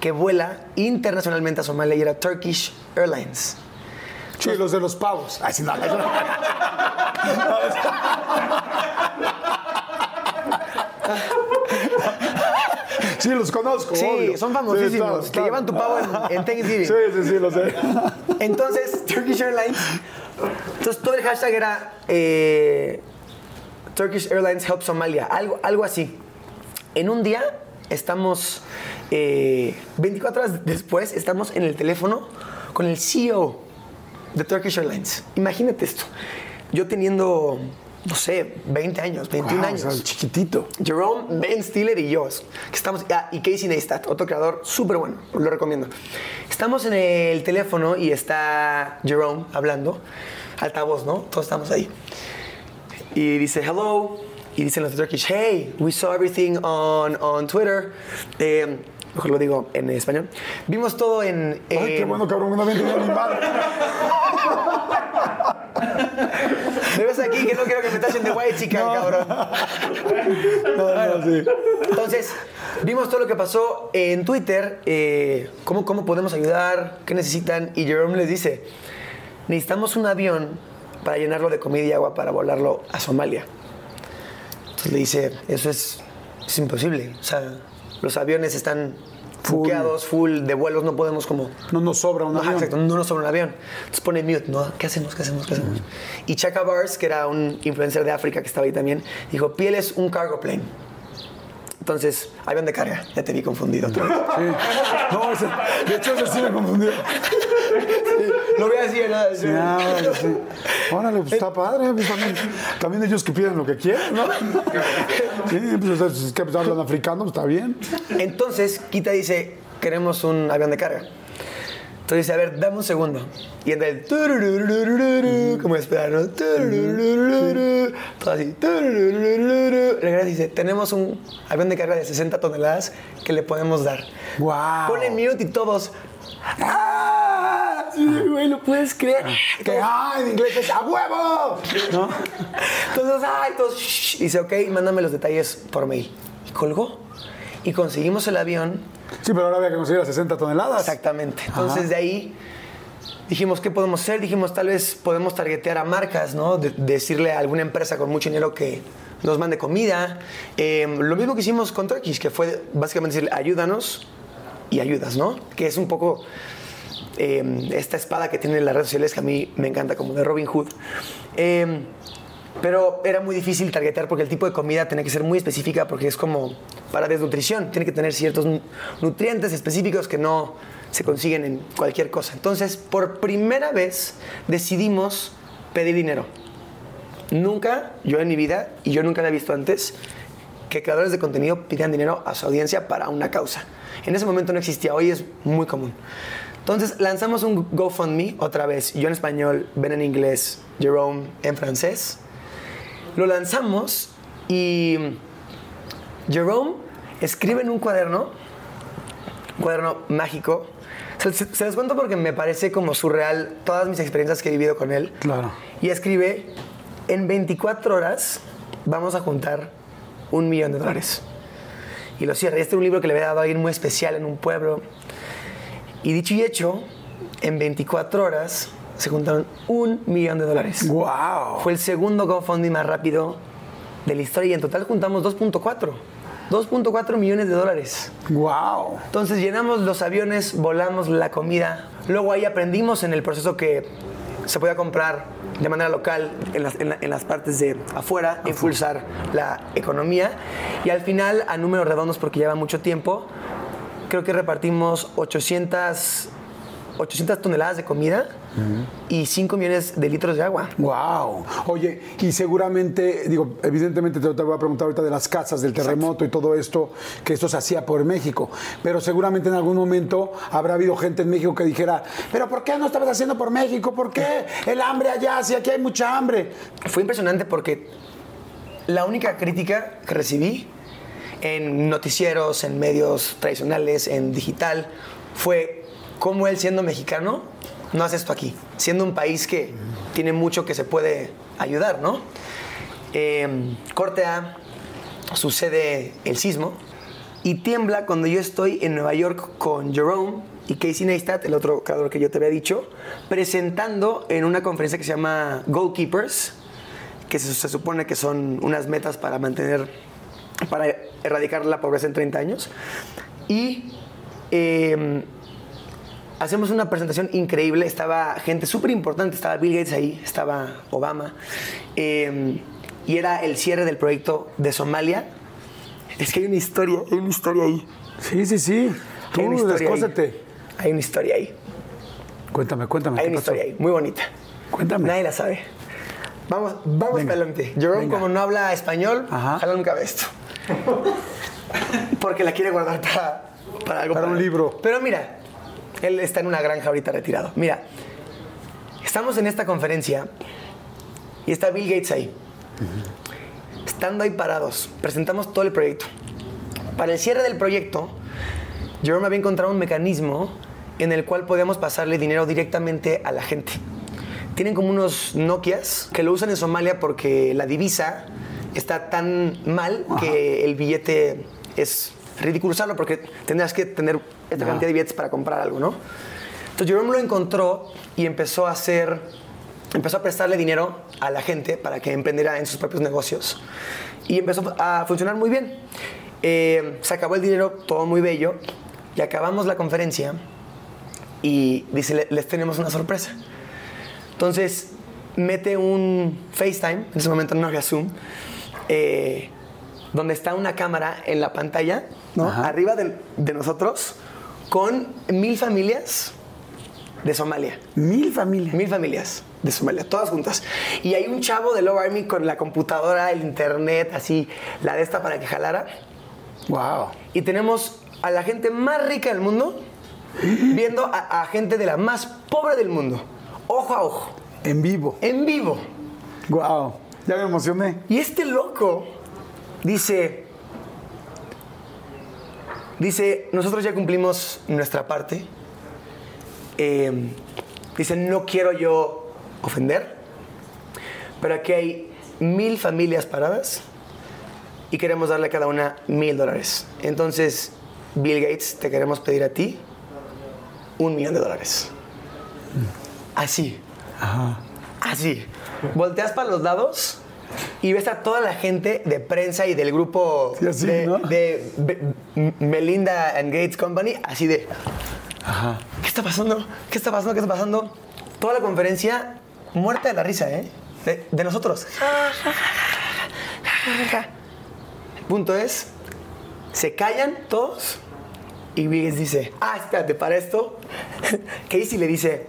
que vuela internacionalmente a Somalia y era Turkish Airlines. Sí, los de los pavos. Ay, sí, no, no, no. Sí, los conozco. Sí, obvio. son famosísimos. Sí, claro, claro. llevan tu pavo en, en Thanksgiving. Sí, sí, sí, lo sé. Entonces, Turkish Airlines. Entonces, todo el hashtag era eh, Turkish Airlines Help Somalia, algo, algo así. En un día, estamos, eh, 24 horas después, estamos en el teléfono con el CEO de Turkish Airlines. Imagínate esto. Yo teniendo no sé, 20 años, 21 Wow, años. o sea, chiquitito. Jerome, Ben Stiller y yo, que estamos, ah, y Casey Neistat, otro creador súper bueno, lo recomiendo. Estamos en el teléfono y está Jerome hablando, altavoz, ¿no? Todos estamos ahí. Y dice, hello, y dicen los de Turkish, hey, we saw everything on, on Twitter. Eh, mejor lo digo en español. Vimos todo en... Ay, qué en- bueno, cabrón, una vez. Me ves aquí que no quiero que me tachen de guay, chica, cabrón. No, no, sí. Entonces, vimos todo lo que pasó en Twitter, eh, cómo, cómo podemos ayudar, qué necesitan, y Jerome les dice, necesitamos un avión para llenarlo de comida y agua para volarlo a Somalia. Entonces le dice, eso es, es imposible, o sea, los aviones están Full. full de vuelos, no podemos como... No nos sobra un Ajá, avión. exacto, no nos sobra un avión. Entonces pone mute, ¿no? ¿Qué hacemos? ¿Qué hacemos? ¿Qué hacemos? Y Chaka Bars, que era un influencer de África que estaba ahí también, dijo, piel es un cargo plane. Entonces, avión de carga. Ya te vi confundido. Sí. No, ese, de hecho, ese sí me confundió. Lo voy a decir, nada. Sí, ah, órale, sí. Órale, pues está padre. pues, también, también ellos que piden lo que quieren, ¿no? Sí, pues es que pues, hablan africano, pues está bien. Entonces, Kita dice, queremos un avión de carga. Entonces dice, a ver, dame un segundo. Y entra el... Como ¿no? Turururururu, Todo así. Regresa y dice, tenemos un avión de carga de 60 toneladas que le podemos dar. Guau. Pone mute y todos... ¡Ah! Sí, güey, lo puedes creer. Que, ah, en inglés es a huevo. ¿No? Entonces, ay, todos, shh. dice, ok, mándame los detalles por mail. Y colgó. Y conseguimos el avión Sí, pero ahora había que conseguir las 60 toneladas. Exactamente. Entonces de ahí dijimos, ¿qué podemos hacer? Dijimos, tal vez podemos targetear a marcas, ¿no? De- decirle a alguna empresa con mucho dinero que nos mande comida. Eh, lo mismo que hicimos con Turkish, que fue básicamente decirle, ayúdanos y ayudas, ¿no? Que es un poco eh, esta espada que tienen las redes sociales que a mí me encanta, como de Robin Hood. Eh, pero era muy difícil targetear porque el tipo de comida tenía que ser muy específica porque es como para desnutrición. Tiene que tener ciertos nu- nutrientes específicos que no se consiguen en cualquier cosa. Entonces, por primera vez decidimos pedir dinero. Nunca, yo en mi vida, y yo nunca había visto antes, que creadores de contenido pidan dinero a su audiencia para una causa. En ese momento no existía, hoy es muy común. Entonces lanzamos un GoFundMe otra vez, yo en español, Ben en inglés, Jerome en francés. Lo lanzamos y Jerome escribe en un cuaderno, un cuaderno mágico. Se, se- se los cuento porque me parece como surreal todas mis experiencias que he vivido con él. Claro. Y escribe, en 24 horas vamos a juntar un millón de dólares. Y lo cierra. Este es un libro que le había dado a alguien muy especial en un pueblo. Y dicho y hecho, en 24 horas se juntaron un millón de dólares. Wow. Fue el segundo GoFundMe más rápido de la historia y en total juntamos 2.4. 2.4 millones de dólares. Wow. Entonces llenamos los aviones, volamos la comida. Luego ahí aprendimos en el proceso que se podía comprar de manera local en las, en la- en las partes de afuera, impulsar la economía. Y al final, a números redondos, porque lleva mucho tiempo, creo que repartimos 800, 800 toneladas de comida y 5 millones de litros de agua. Wow. Oye, y seguramente, digo, evidentemente te, te voy a preguntar ahorita de las casas, del terremoto y todo esto, que esto se hacía por México, pero seguramente en algún momento habrá habido gente en México que dijera, pero ¿por qué no estabas haciendo por México? ¿Por qué el hambre allá? Si aquí hay mucha hambre. Fue impresionante porque la única crítica que recibí en noticieros, en medios tradicionales, en digital, fue cómo él siendo mexicano no hace esto aquí, siendo un país que tiene mucho que se puede ayudar, ¿no? Eh, corte A, sucede el sismo y tiembla cuando yo estoy en Nueva York con Jerome y Casey Neistat, el otro creador que yo te había dicho, presentando en una conferencia que se llama Goalkeepers, que se, supone que son unas metas para mantener, para erradicar la pobreza en 30 años. Y eh, hacemos una presentación increíble. Estaba gente súper importante, estaba Bill Gates ahí, estaba Obama. eh, y era el cierre del proyecto de Somalia. Es que hay una historia, hay una historia ahí. Sí, sí, sí. Hay una Tú historia ahí. Hay una historia ahí. Cuéntame, cuéntame. Hay ¿qué una pasó? historia ahí, muy bonita. Cuéntame. Nadie la sabe. Vamos, vamos Venga. adelante. Jerome, Venga. como no habla español, Ajá. ojalá nunca ve esto. [laughs] Porque la quiere guardar para, para algo. Para un libro. Pero mira, él está en una granja ahorita retirado. Mira, estamos en esta conferencia y está Bill Gates ahí. Estando ahí parados, presentamos todo el proyecto. Para el cierre del proyecto, Jerome había encontrado un mecanismo en el cual podíamos pasarle dinero directamente a la gente. Tienen como unos Nokias que lo usan en Somalia porque la divisa está tan mal que el billete es ridículo usarlo porque tendrás que tener esta Ajá. cantidad de billetes para comprar algo, ¿no? Entonces Jerome lo encontró y empezó a hacer, empezó a prestarle dinero a la gente para que emprendiera en sus propios negocios. Y empezó a funcionar muy bien. Eh, se acabó el dinero, todo muy bello, y acabamos la conferencia y dice, "Le- les tenemos una sorpresa. Entonces, mete un FaceTime, en ese momento no había Zoom, eh, donde está una cámara en la pantalla, ¿no? Ajá. arriba de, de nosotros, con mil familias de Somalia. Mil familias. Mil familias de Somalia, todas juntas. Y hay un chavo de Low Army con la computadora, el internet, así, la de esta para que jalara. Wow. Y tenemos a la gente más rica del mundo viendo a, a gente de la más pobre del mundo, ojo a ojo, En vivo. en vivo. Wow. Ya me emocioné. Y este loco dice, dice, nosotros ya cumplimos nuestra parte. Eh, dice, no quiero yo ofender, pero aquí hay mil familias paradas y queremos darle a cada una mil dólares. Entonces, Bill Gates, te queremos pedir a ti un millón de dólares. Así. Así. Volteas para los lados y ves a toda la gente de prensa y del grupo Sí, así, de, ¿no? de Be- M- Melinda and Gates Company, así de, Ajá. ¿qué está pasando? ¿Qué está pasando? ¿Qué está pasando? Toda la conferencia muerta de la risa, ¿eh? De, de nosotros. El punto es, se callan todos y Bill Gates dice, ah, espérate, para esto, [laughs] Casey le dice,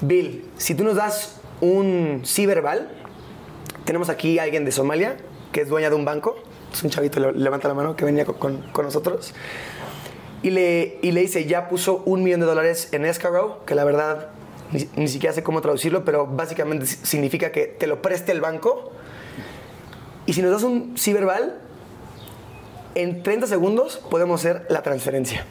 Bill, si tú nos das un sí verbal, tenemos aquí a alguien de Somalia que es dueña de un banco, es un chavito, le- levanta la mano, que venía con, con- con nosotros, y le, y le dice, ya puso un millón de dólares en escrow, que la verdad ni, ni siquiera sé cómo traducirlo, pero básicamente si- significa que te lo preste el banco, y si nos das un sí verbal, en 30 segundos podemos hacer la transferencia.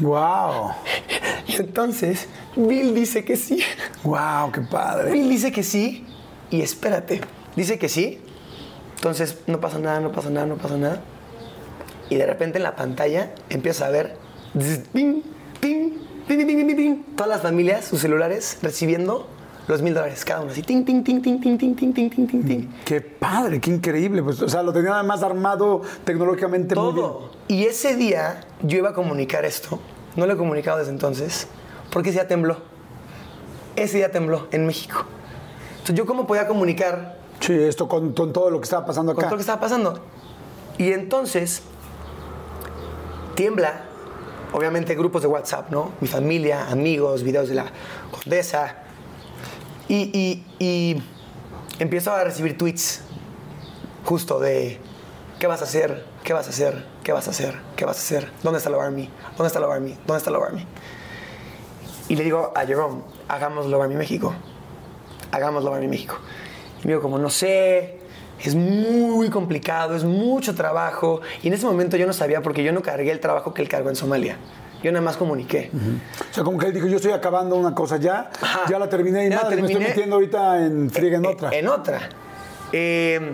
Wow. [laughs] Y entonces, Bill dice que sí. Wow, qué padre. Bill dice que sí y espérate. Dice que sí. Entonces no pasa nada, no pasa nada, no pasa nada. Y de repente en la pantalla empieza a ver ping, ping, ping, ping, ping, todas las familias, sus celulares recibiendo los mil dólares cada uno. Así, ting, ting, ting, ting, ting, ting, ting, ting, ting, ting, ting. Qué padre, qué increíble. Pues, o sea, lo tenía además armado tecnológicamente muy bien. Todo. Y ese día yo iba a comunicar esto. No lo he comunicado desde entonces. Porque ese día tembló. Ese día tembló en México. Entonces, ¿yo cómo podía comunicar Sí, esto con, con todo lo que estaba pasando con acá. todo lo que estaba pasando? Y entonces, tiembla. Obviamente, grupos de WhatsApp, ¿no? Mi familia, amigos, videos de la condesa. Y, y, y empiezo a recibir tweets justo de ¿qué vas a hacer? ¿Qué vas a hacer? ¿Qué vas a hacer? ¿Qué vas a hacer? ¿Dónde está la Army? ¿Dónde está la Army? ¿Dónde está la Army? Y le digo a Jerome, hagamos la Army México. Hagamos la Army México. Y me digo, como no sé, es muy complicado, es mucho trabajo. Y en ese momento yo no sabía porque yo no cargué el trabajo que él cargó en Somalia. Yo nada más comuniqué. O sea, como que él dijo, yo estoy acabando una cosa ya, Ajá. ya la terminé y madre, me estoy metiendo ahorita en friega en Eh, otra. En otra. Eh,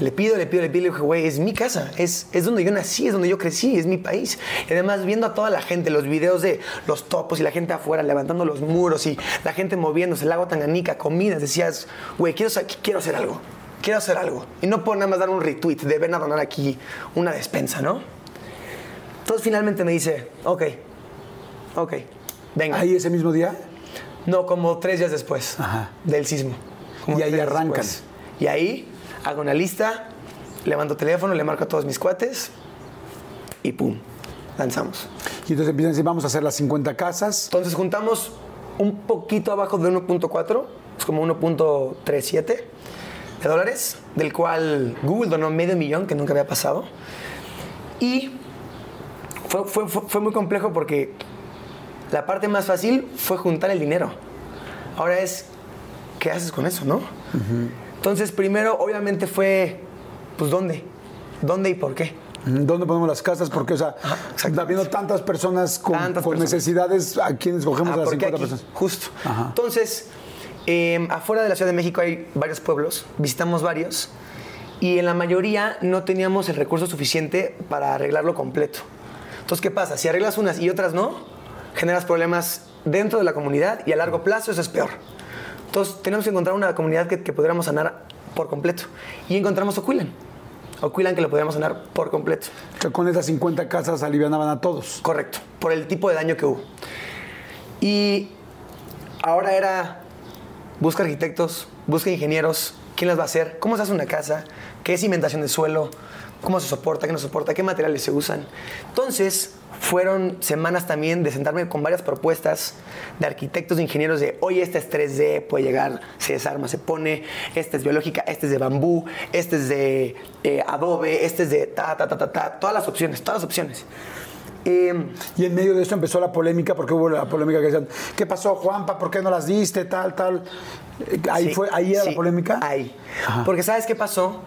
le pido, le pido, le pido, le dije, güey, es mi casa, es, es donde yo nací, es donde yo crecí, es mi país. Y además, viendo a toda la gente, los videos de los topos y la gente afuera levantando los muros y la gente moviéndose, el lago Tanganica, comidas, decías, güey, quiero, quiero hacer algo, quiero hacer algo. Y no puedo nada más dar un retweet de ven a donar aquí una despensa, ¿no? Entonces finalmente me dice, ok, ok, venga. Ahí ese mismo día. No, como tres días después Ajá. del sismo. Como Y ahí arrancan. después. Y ahí hago una lista, levanto teléfono, le marco a todos mis cuates y pum, lanzamos. Y entonces empiezan a decir, vamos a hacer las 50 casas. Entonces juntamos un poquito abajo de 1.4, es como 1.37 de dólares, del cual Google donó medio millón, que nunca había pasado. Y fue, fue, fue, fue muy complejo porque la parte más fácil fue juntar el dinero. Ahora es, ¿qué haces con eso, no? Entonces, primero, obviamente fue, pues, ¿dónde? ¿Dónde y por qué? ¿Dónde ponemos las casas? Porque, o sea, exacto. habiendo tantas personas con, Tantas con personas. necesidades, ¿a quién escogemos Ah, a las porque 50 aquí, personas? Justo. Ajá. Entonces, eh, afuera de la Ciudad de México hay varios pueblos, visitamos varios, y en la mayoría no teníamos el recurso suficiente para arreglarlo completo. Entonces, ¿qué pasa? Si arreglas unas y otras no, generas problemas dentro de la comunidad y a largo plazo eso es peor. Entonces, tenemos que encontrar una comunidad que, que pudiéramos sanar por completo. Y encontramos Oquilan. Oquilan que lo podíamos sanar por completo. Que con esas 50 casas alivianaban a todos. Correcto, por el tipo de daño que hubo. Y ahora era, busca arquitectos, busca ingenieros, quién las va a hacer, cómo se hace una casa, qué es cimentación de suelo, cómo se soporta, qué no soporta, qué materiales se usan. Entonces, fueron semanas también de sentarme con varias propuestas de arquitectos, de ingenieros de, oye, esta es 3D, puede llegar, se desarma, se pone, esta es biológica, esta es de bambú, este es de eh, adobe, este es de ta, ta, ta, ta, ta, todas las opciones, todas las opciones. Em, Y en medio de esto empezó la polémica, porque hubo la polémica que decían, ¿qué pasó, Juanpa? ¿Por qué no las diste? Tal, tal. Ahí, Sí, fue, ahí era sí, la polémica. Ahí. Ajá. Porque ¿sabes qué pasó?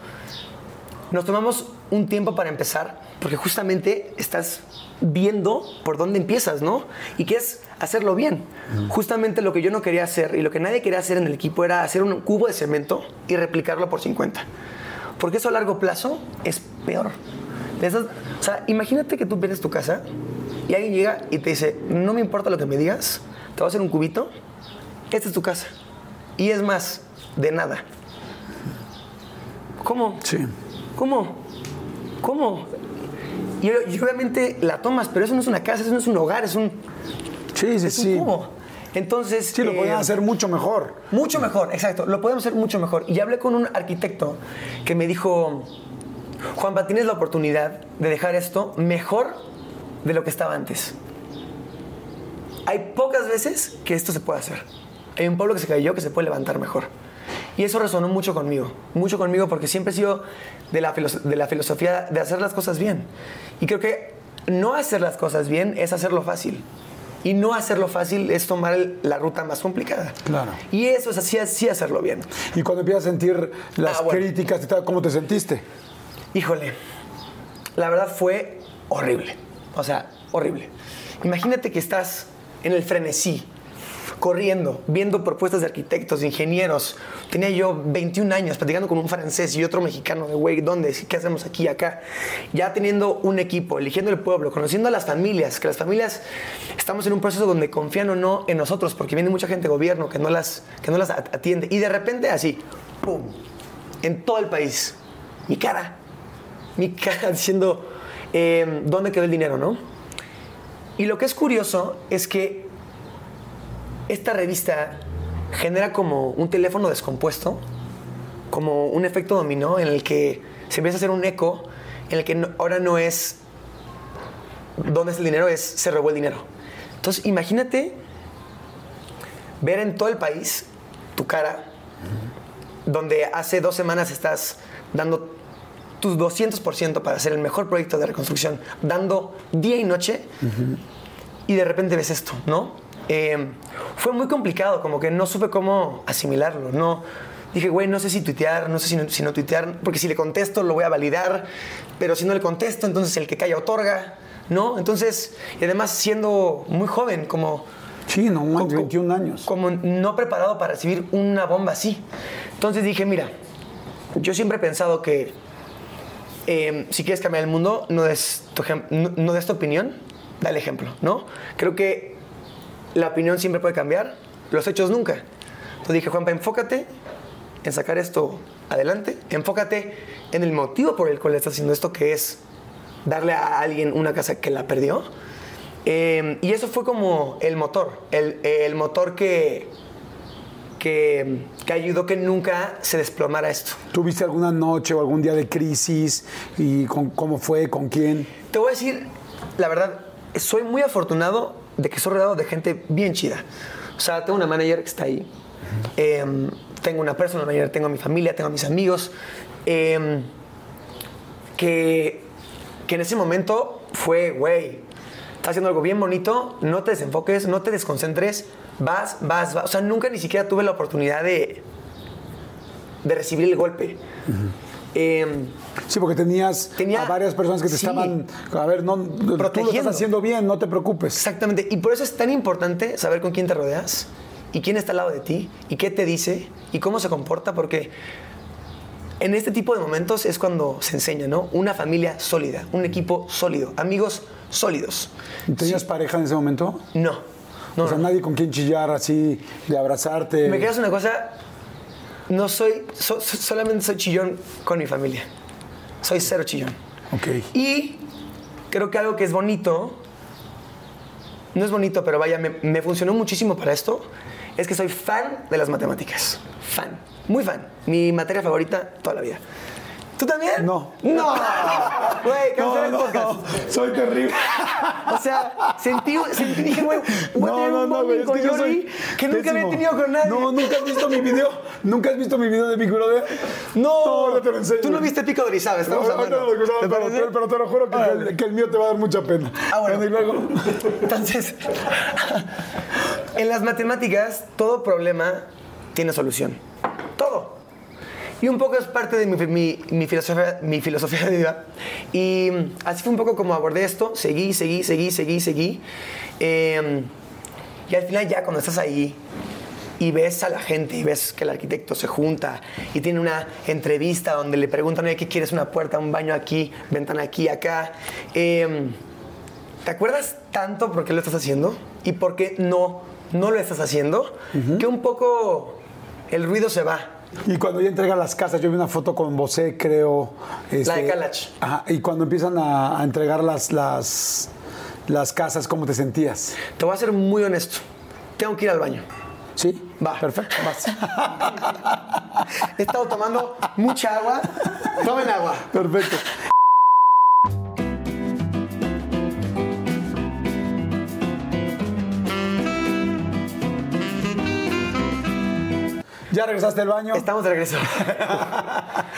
Nos tomamos un tiempo para empezar, porque justamente estás viendo por dónde empiezas, ¿no? Y quieres hacerlo bien. Justamente lo que yo no quería hacer y lo que nadie quería hacer en el equipo era hacer un cubo de cemento y replicarlo por 50. Porque eso a largo plazo es peor. Esas- o sea, imagínate que tú pierdes tu casa y alguien llega y te dice, no me importa lo que me digas, te voy a hacer un cubito, esta es tu casa. Y es más, de nada. ¿Cómo? Sí. ¿Cómo? ¿Cómo? Y, y obviamente la tomas, pero eso no es una casa, eso no es un hogar, es un, Sí, sí, es un sí. cubo. Entonces. Sí, lo eh, podían hacer mucho mejor. Mucho mejor, exacto. Lo podemos hacer mucho mejor. Y hablé con un arquitecto que me dijo, Juanpa, tienes la oportunidad de dejar esto mejor de lo que estaba antes. Hay pocas veces que esto se puede hacer. Hay un pueblo que se cayó que se puede levantar mejor. Y eso resonó mucho conmigo, mucho conmigo porque siempre he sido de la, de la filosofía de hacer las cosas bien. Y creo que no hacer las cosas bien es hacerlo fácil. Y no hacerlo fácil es tomar el- la ruta más complicada. Claro. Y eso es así, así hacerlo bien. Y cuando empiezas a sentir las Ah, bueno. críticas y tal, ¿cómo te sentiste? Híjole, la verdad fue horrible. O sea, horrible. Imagínate que estás en el frenesí, corriendo, viendo propuestas de arquitectos, de ingenieros. Tenía yo 21 años platicando con un francés y otro mexicano de, güey, ¿dónde? ¿Qué hacemos aquí, acá? Ya teniendo un equipo, eligiendo el pueblo, conociendo a las familias, que las familias estamos en un proceso donde confían o no en nosotros, porque viene mucha gente de gobierno que no las, que no las at- atiende. Y de repente así, ¡pum! En todo el país. Mi cara, mi cara [laughs] diciendo eh, dónde quedó el dinero, ¿no? Y lo que es curioso es que esta revista genera como un teléfono descompuesto, como un efecto dominó en el que se empieza a hacer un eco, en el que no- ahora no es dónde es el dinero, es se robó el dinero. Entonces imagínate ver en todo el país tu cara, donde hace dos semanas estás dando tus 200% para hacer el mejor proyecto de reconstrucción, dando día y noche, y de repente ves esto, ¿no? Eh, fue muy complicado, como que no supe cómo asimilarlo, ¿no? Dije, güey, no sé si tuitear, no sé si no, si no tuitear, porque si le contesto lo voy a validar, pero si no le contesto, entonces el que calla otorga, ¿no? Entonces, y además siendo muy joven, como Sí, no, Co- co- 21 años. como no preparado para recibir una bomba así. Entonces dije, mira, yo siempre he pensado que eh, si quieres cambiar el mundo, no des, tu no, no des tu opinión, dale ejemplo, ¿no? Creo que la opinión siempre puede cambiar, los hechos nunca. Entonces dije, Juanpa, enfócate en sacar esto adelante, enfócate en el motivo por el cual estás haciendo esto, que es darle a alguien una casa que la perdió. Eh, y eso fue como el motor, el, el motor que, que, que ayudó que nunca se desplomara esto. ¿Tuviste alguna noche o algún día de crisis? ¿Y con- cómo fue? ¿Con quién? Te voy a decir, la verdad, soy muy afortunado de que soy rodeado de gente bien chida. O sea, tengo una manager que está ahí. Em, tengo una personal manager, tengo a mi familia, tengo a mis amigos. em, que, que en ese momento fue, güey, estás haciendo algo bien bonito, no te desenfoques, no te desconcentres, vas, vas, vas. O sea, nunca ni siquiera tuve la oportunidad de, de recibir el golpe. Sí, porque tenías Tenía- a varias personas que te sí. estaban, a ver, no, tú lo estás haciendo bien, no te preocupes. Exactamente. Y por eso es tan importante saber con quién te rodeas y quién está al lado de ti y qué te dice y cómo se comporta, porque en este tipo de momentos es cuando se enseña, ¿no? Una familia sólida, un equipo sólido, amigos sólidos. ¿Tenías pareja en ese momento? No. No, o sea, no. nadie con quien chillar así, de abrazarte. Me quedas una cosa, no soy, so- so- solamente soy chillón con mi familia. Soy cero chillón. Ok. Y creo que algo que es bonito, no es bonito, pero vaya, me, me funcionó muchísimo para esto, es que soy fan de las matemáticas. Fan. Muy fan. Mi materia favorita toda la vida. ¿Tú también? No. No. Güey, no, podcast. no, soy terrible. O sea, sentí, sentí dije, güey, voy a tener un güey, es con que Jordi que nunca había tenido con nadie. No, nunca has visto mi video. ¿Nunca has visto mi video de Big Brother? No, ahora te lo enseño. Tú no viste Pico de Orizaba, estamos ahorita hablando. lo escuchamos, ¿Te pero, te lo juro que, el, que el mío te va a dar mucha pena. Ah, bueno. y luego. Entonces, [laughs] en las matemáticas, todo problema tiene solución. Todo. Y un poco es parte de mi, mi- mi filosofía, mi filosofía de vida. Y así fue un poco como abordé esto. Seguí, seguí, seguí, seguí, seguí. Eh, y al final ya cuando estás ahí y ves a la gente y ves que el arquitecto se junta y tiene una entrevista donde le preguntan, oye, ¿qué quieres? Una puerta, un baño aquí, ventana aquí, acá. Eh, ¿Te acuerdas tanto por qué lo estás haciendo y por qué no, no lo estás haciendo? Que un poco el ruido se va. Y cuando ya entrega las casas, yo vi una foto con Bosé, creo. La de este, Kalach. Ajá, y cuando empiezan a, a entregar las, las, las casas, ¿cómo te sentías? Te voy a ser muy honesto. Tengo que ir al baño. ¿Sí? Va. Perfecto, vas. [laughs] He estado tomando mucha agua. Tomen agua. Perfecto. ¿Ya regresaste del baño? Estamos de regreso. [laughs]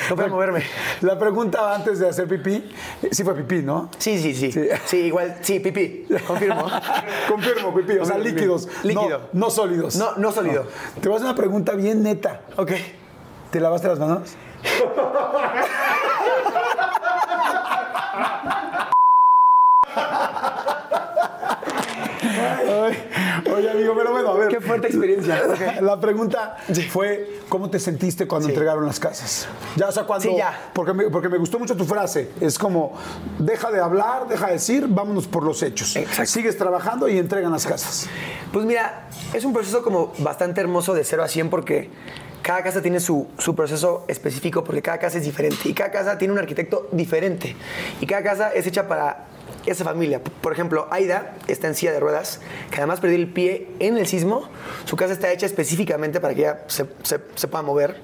No puedo moverme. La pregunta antes de hacer pipí, sí fue pipí, ¿no? Sí, sí, sí. Sí. Sí, igual. Sí, pipí. Confirmo. [laughs] Confirmo, pipí, o sea, líquidos. Líquido. No, no sólidos. No, no sólido. Te voy a hacer una pregunta bien neta. Ok. ¿Te lavaste las manos? [laughs] Ay, oye, amigo, pero bueno, a ver. Qué fuerte experiencia. [laughs] La pregunta fue, ¿cómo te sentiste cuando Sí. entregaron las casas? Ya, o sea, cuando... Sí, ya. Porque me, porque me gustó mucho tu frase. Es como, deja de hablar, deja de decir, vámonos por los hechos. Exacto. Sigues trabajando y entregan las casas. Pues mira, es un proceso como bastante hermoso de 0 a 100 porque cada casa tiene su, su proceso específico porque cada casa es diferente y cada casa tiene un arquitecto diferente y cada casa es hecha para esa familia. Por ejemplo, Aida está en silla de ruedas, que además perdió el pie en el sismo. Su casa está hecha específicamente para que ella se, pueda mover.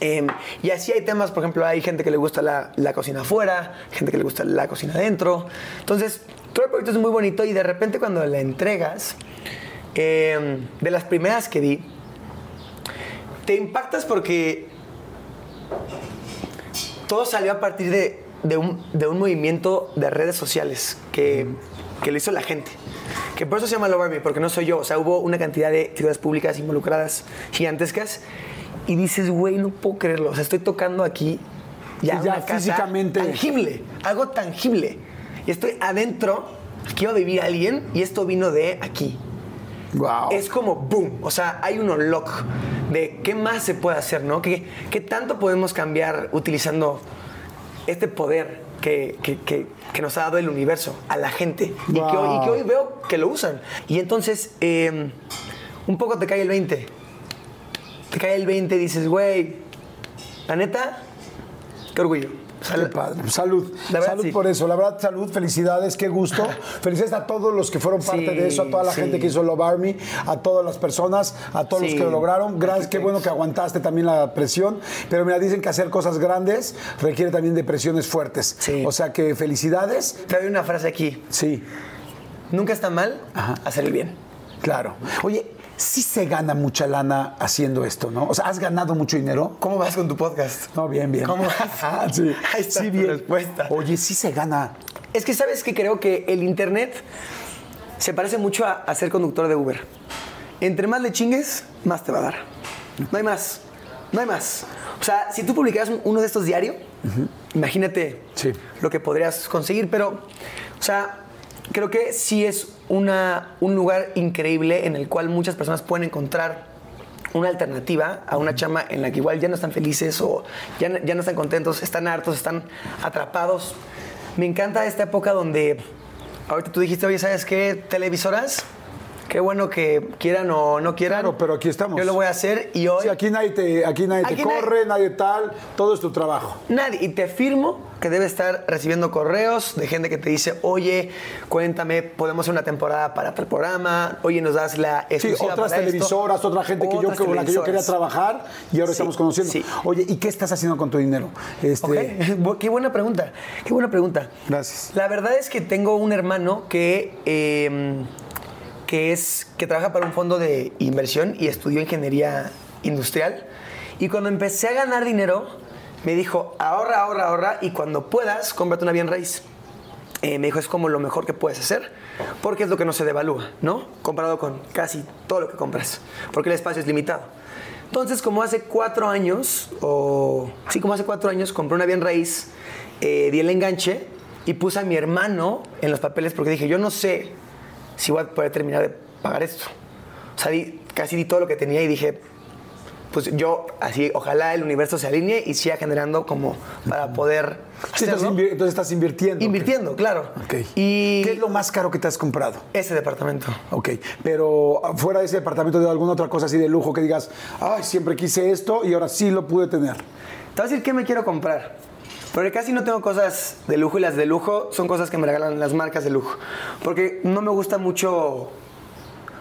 Eh, y así hay temas, por ejemplo, hay gente que le gusta la, la cocina afuera, gente que le gusta la cocina adentro. Entonces, todo el proyecto es muy bonito y de repente cuando la entregas, eh, de las primeras que di, te impactas porque todo salió a partir de, de un, de un movimiento de redes sociales que, que lo hizo la gente. Que por eso se llama Love Army, porque no soy yo. O sea, hubo una cantidad de figuras públicas involucradas gigantescas. Y dices, güey, no puedo creerlo. O sea, estoy tocando aquí ya, Y ya una casa físicamente. tangible, algo tangible. Y estoy adentro, aquí va a vivir alguien y esto vino de aquí. Wow. Es como boom, o sea, hay un unlock de qué más se puede hacer, ¿no? ¿Qué, qué tanto podemos cambiar utilizando este poder que, que- que- que nos ha dado el universo a la gente y, que hoy, y que hoy veo que lo usan? Y entonces, eh, un poco te cae el 20. Te cae el 20 y dices, güey, la neta, qué orgullo. Salud. Verdad, salud sí. por eso. La verdad, salud, felicidades, qué gusto. Felicidades a todos los que fueron parte Sí, de eso, a toda la sí. gente que hizo Love Army, a todas las personas, a todos los que lo lograron. Gracias, qué bueno que aguantaste también la presión. Pero mira, dicen que hacer cosas grandes requiere también de presiones fuertes. Sí. O sea que felicidades. Te doy una frase aquí. Sí, Nunca está mal Ajá. hacer el bien. claro. Oye, sí se gana mucha lana haciendo esto, ¿no? O sea, ¿has ganado mucho dinero? ¿Cómo vas con tu podcast? No, bien, bien. ¿Cómo vas? [laughs] Ah, sí, [laughs] Ahí está sí, tu bien. respuesta. Oye, sí se gana. Es que sabes que creo que el internet se parece mucho a, a ser conductor de Uber. Entre más le chingues, más te va a dar. No hay más. No hay más. O sea, si tú publicaras un- uno de estos diario, imagínate Sí. lo que podrías conseguir, pero, o sea, creo que sí es una, un lugar increíble en el cual muchas personas pueden encontrar una alternativa a una chama en la que igual ya no están felices o ya, ya no están contentos, están hartos, están atrapados. Me encanta esta época donde ahorita tú dijiste, oye, ¿sabes qué? Televisoras, qué bueno que quieran o no quieran. Claro, pero aquí estamos. Yo lo voy a hacer y hoy Sí, aquí nadie te, aquí nadie te Aquí corre, nadie tal, todo es tu trabajo. Nadie. Y te afirmo que debe estar recibiendo correos de gente que te dice, oye, cuéntame, podemos hacer una temporada para tal programa, oye, nos das la Sí, exclusiva otras para esto". televisoras, otra gente que yo, Otras con la que yo quería trabajar y ahora Sí, estamos conociendo. sí. Oye, ¿y qué estás haciendo con tu dinero? Este, Ok, [laughs] Bu- qué buena pregunta, qué buena pregunta. Gracias. La verdad es que tengo un hermano que, eh, que, es, que trabaja para un fondo de inversión y estudió ingeniería industrial. Y cuando empecé a ganar dinero, me dijo, ahorra, ahorra, ahorra y cuando puedas, cómprate una bien raíz. Eh, me dijo, es como lo mejor que puedes hacer, porque es lo que no se devalúa, ¿no? Comparado con casi todo lo que compras, porque el espacio es limitado. Entonces, como hace cuatro años, o sí, como hace cuatro años, compré una bien raíz, eh, di el enganche y puse a mi hermano en los papeles porque dije, yo no sé si voy a poder terminar de pagar esto. O sea, di- casi di todo lo que tenía y dije, pues yo así, ojalá el universo se alinee y siga generando como para poder Sí, estás entonces estás invirtiendo. Invirtiendo, claro. Y ¿Qué es lo más caro que te has comprado? ese departamento. Ok, pero fuera de ese departamento de alguna otra cosa así de lujo que digas, ay, siempre quise esto y ahora sí lo pude tener. Te voy a decir qué me quiero comprar. Porque casi no tengo cosas de lujo y las de lujo son cosas que me regalan las marcas de lujo. Porque no me gusta mucho.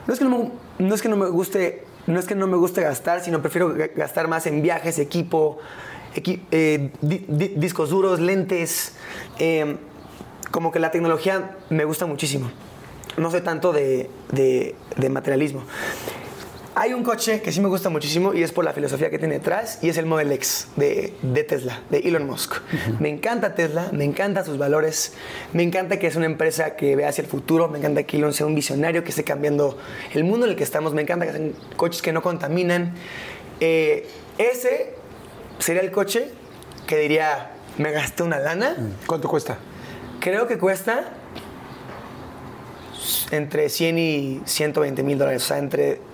No es que no me, guste. No es que no me guste gastar, sino prefiero ga- gastar más en viajes, equipo, equi- eh, di- di- discos duros, lentes. eh, como que la tecnología me gusta muchísimo. No soy tanto de materialismo. Hay un coche que sí me gusta muchísimo y es por la filosofía que tiene detrás y es el Model X de, de Tesla, de Elon Musk. Me encanta Tesla, me encantan sus valores, me encanta que es una empresa que ve hacia el futuro, me encanta que Elon sea un visionario que esté cambiando el mundo en el que estamos, me encanta que sean coches que no contaminan. Eh, ese sería el coche que diría, me gasté una lana, ¿Cuánto cuesta? creo que cuesta entre 100 y 120 mil dólares, o sea, entre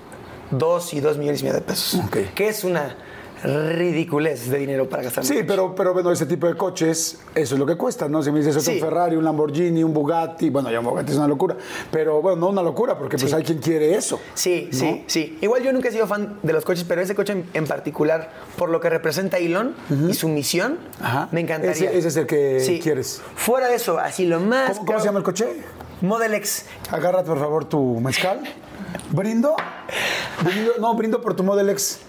2 y 2 millones y medio de pesos. Que es una ridiculez de dinero para gastar. Sí, pero, pero bueno, ese tipo de coches, eso es lo que cuesta, ¿no? Si me dices eso, Sí. un Ferrari, un Lamborghini, un Bugatti, bueno, ya un Bugatti es una locura, pero bueno, no una locura, porque pues Sí. hay quien quiere eso. Sí, ¿no? sí, sí. Igual yo nunca he sido fan de los coches, pero ese coche en, en particular, por lo que representa Elon y su misión, Ajá. me encantaría. Ese- ese es el que quieres. Fuera de eso, así lo más. ¿Cómo, cómo se llama el coche? Model X. Agárrate, por favor, tu mezcal. ¿Brindo? Brindo- No, brindo por tu Model X.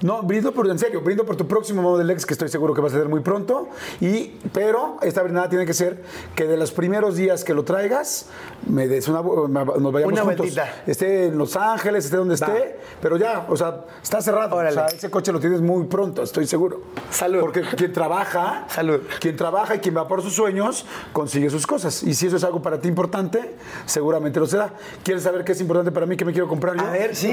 No. Brindo por, en serio, brindo por tu próximo Model X, que estoy seguro que vas a tener muy pronto. Y, pero esta brindada tiene que ser que de los primeros días que lo traigas, me des una, me- nos vayamos Una juntos. vueltita. Esté en Los Ángeles, esté donde Va. esté, pero ya, o sea, está cerrado. Órale. O sea, ese coche lo tienes muy pronto, estoy seguro. Salud. Porque quien trabaja, Salud. quien trabaja y quien va por sus sueños, consigue sus cosas. Y si eso es algo para ti importante, seguramente lo será. ¿Quieres saber qué es importante para mí? ¿Qué me quiero comprar yo? A ver, sí.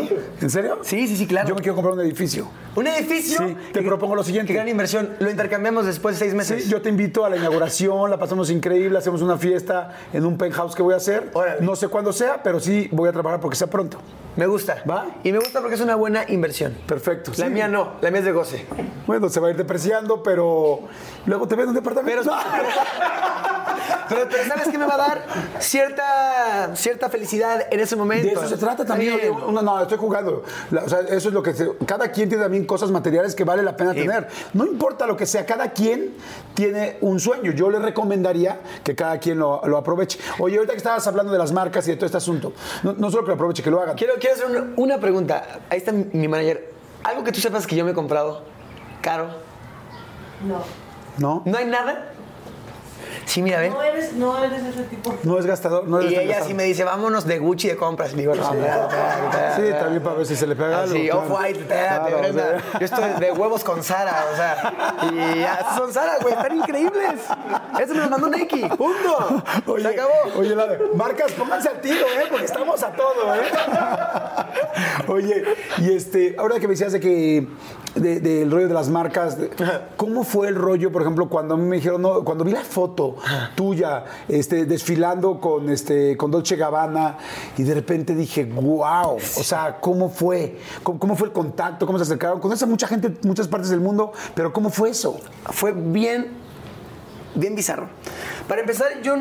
¿En serio? Sí, sí, sí, claro. Yo me quiero comprar un edificio. Un edificio. Sí, te propongo lo siguiente. Qué gran inversión. Lo intercambiamos después de seis meses. Sí, yo te invito a la inauguración, la pasamos increíble, hacemos una fiesta en un penthouse que voy a hacer. Órale. No sé cuándo sea, pero sí voy a trabajar porque sea pronto. Me gusta. ¿Va? Y me gusta porque es una buena inversión. Perfecto. La sí. mía no, la mía es de goce. Bueno, se va a ir depreciando, pero luego te ven un departamento. Pero, [laughs] pero, pero ¿sabes qué me va a dar? Cierta, cierta felicidad en ese momento. De eso se trata también. Uno- no, estoy jugando. La- o sea, eso es lo que se- cada quien tiene también cosas materiales que vale la pena Sí. tener. No importa lo que sea, cada quien tiene un sueño. Yo le recomendaría que cada quien lo, lo aproveche. Oye, ahorita que estabas hablando de las marcas y de todo este asunto, no, no solo que lo aproveche, que lo hagan. Quiero, quiero hacer una, una pregunta. Ahí está mi, mi manager. Algo que tú sepas que yo me he comprado caro. ¿No? ¿No hay nada? Sí, mira, ven. No eres, no eres ese tipo. No es gastador, no eres Y ella sí me dice, vámonos de Gucci de compras. Y digo, no, espérate. Sí, también para ver si se le pega algo. Sí, claro. off-white, espérate, Claro. Yo estoy de huevos con Sara, o sea. Y ya, son Sara, güey, están increíbles. Eso me lo mandó Nike, punto. Oye, Se acabó. Oye, la de- marcas, pónganse al tiro, ¿eh? Porque estamos a todo, ¿eh? Oye, y este, ahora que me decías de que de- del rollo de las marcas, de- ¿cómo fue el rollo, por ejemplo, cuando a mí me dijeron, no, cuando vi la foto tuya, este, desfilando con este, con Dolce Gabbana, y de repente dije, wow, o sea, ¿cómo fue? ¿Cómo, cómo fue el contacto? ¿Cómo se acercaron? Conoces a mucha gente en muchas partes del mundo, pero ¿cómo fue eso? Fue bien, bien bizarro. Para empezar, yo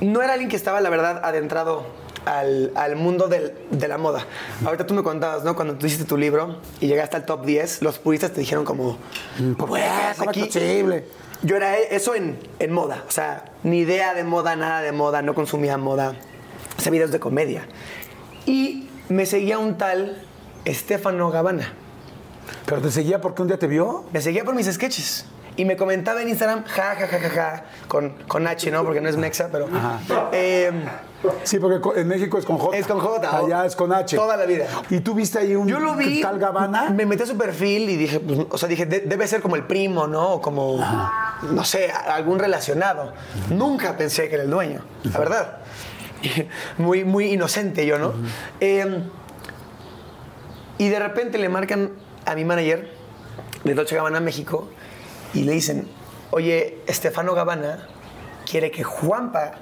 no era alguien que estaba, la verdad, adentrado al, al mundo del- de la moda. Ahorita tú me contabas, ¿no? Cuando tú hiciste tu libro y llegaste al top 10, los puristas te dijeron como, ¿Por "Pues, aquí-". posible? Yo era eso en, en moda, o sea, ni idea de moda, nada de moda, no consumía moda, hacía videos de comedia. Y me seguía un tal Estefano Gabbana. ¿Pero te seguía porque un día te vio? Me seguía por mis sketches. Y me comentaba en Instagram, ja, ja, ja, ja, ja, con, con H, ¿no? Porque no es Mexa, pero... eh, Sí, porque en México es con J. Es con J, Allá es con H. toda la vida. ¿Y tú viste ahí un yo lo vi, tal Gabana? me metí a su perfil y dije, pues, o sea, dije, "De- debe ser como el primo, ¿no? O como, no sé, algún relacionado. Nunca pensé que era el dueño, la verdad. [laughs] Muy, muy inocente yo, ¿no? Eh, y de repente le marcan a mi manager de Dolce Gabbana México y le dicen, oye, Estefano Gabbana quiere que Juanpa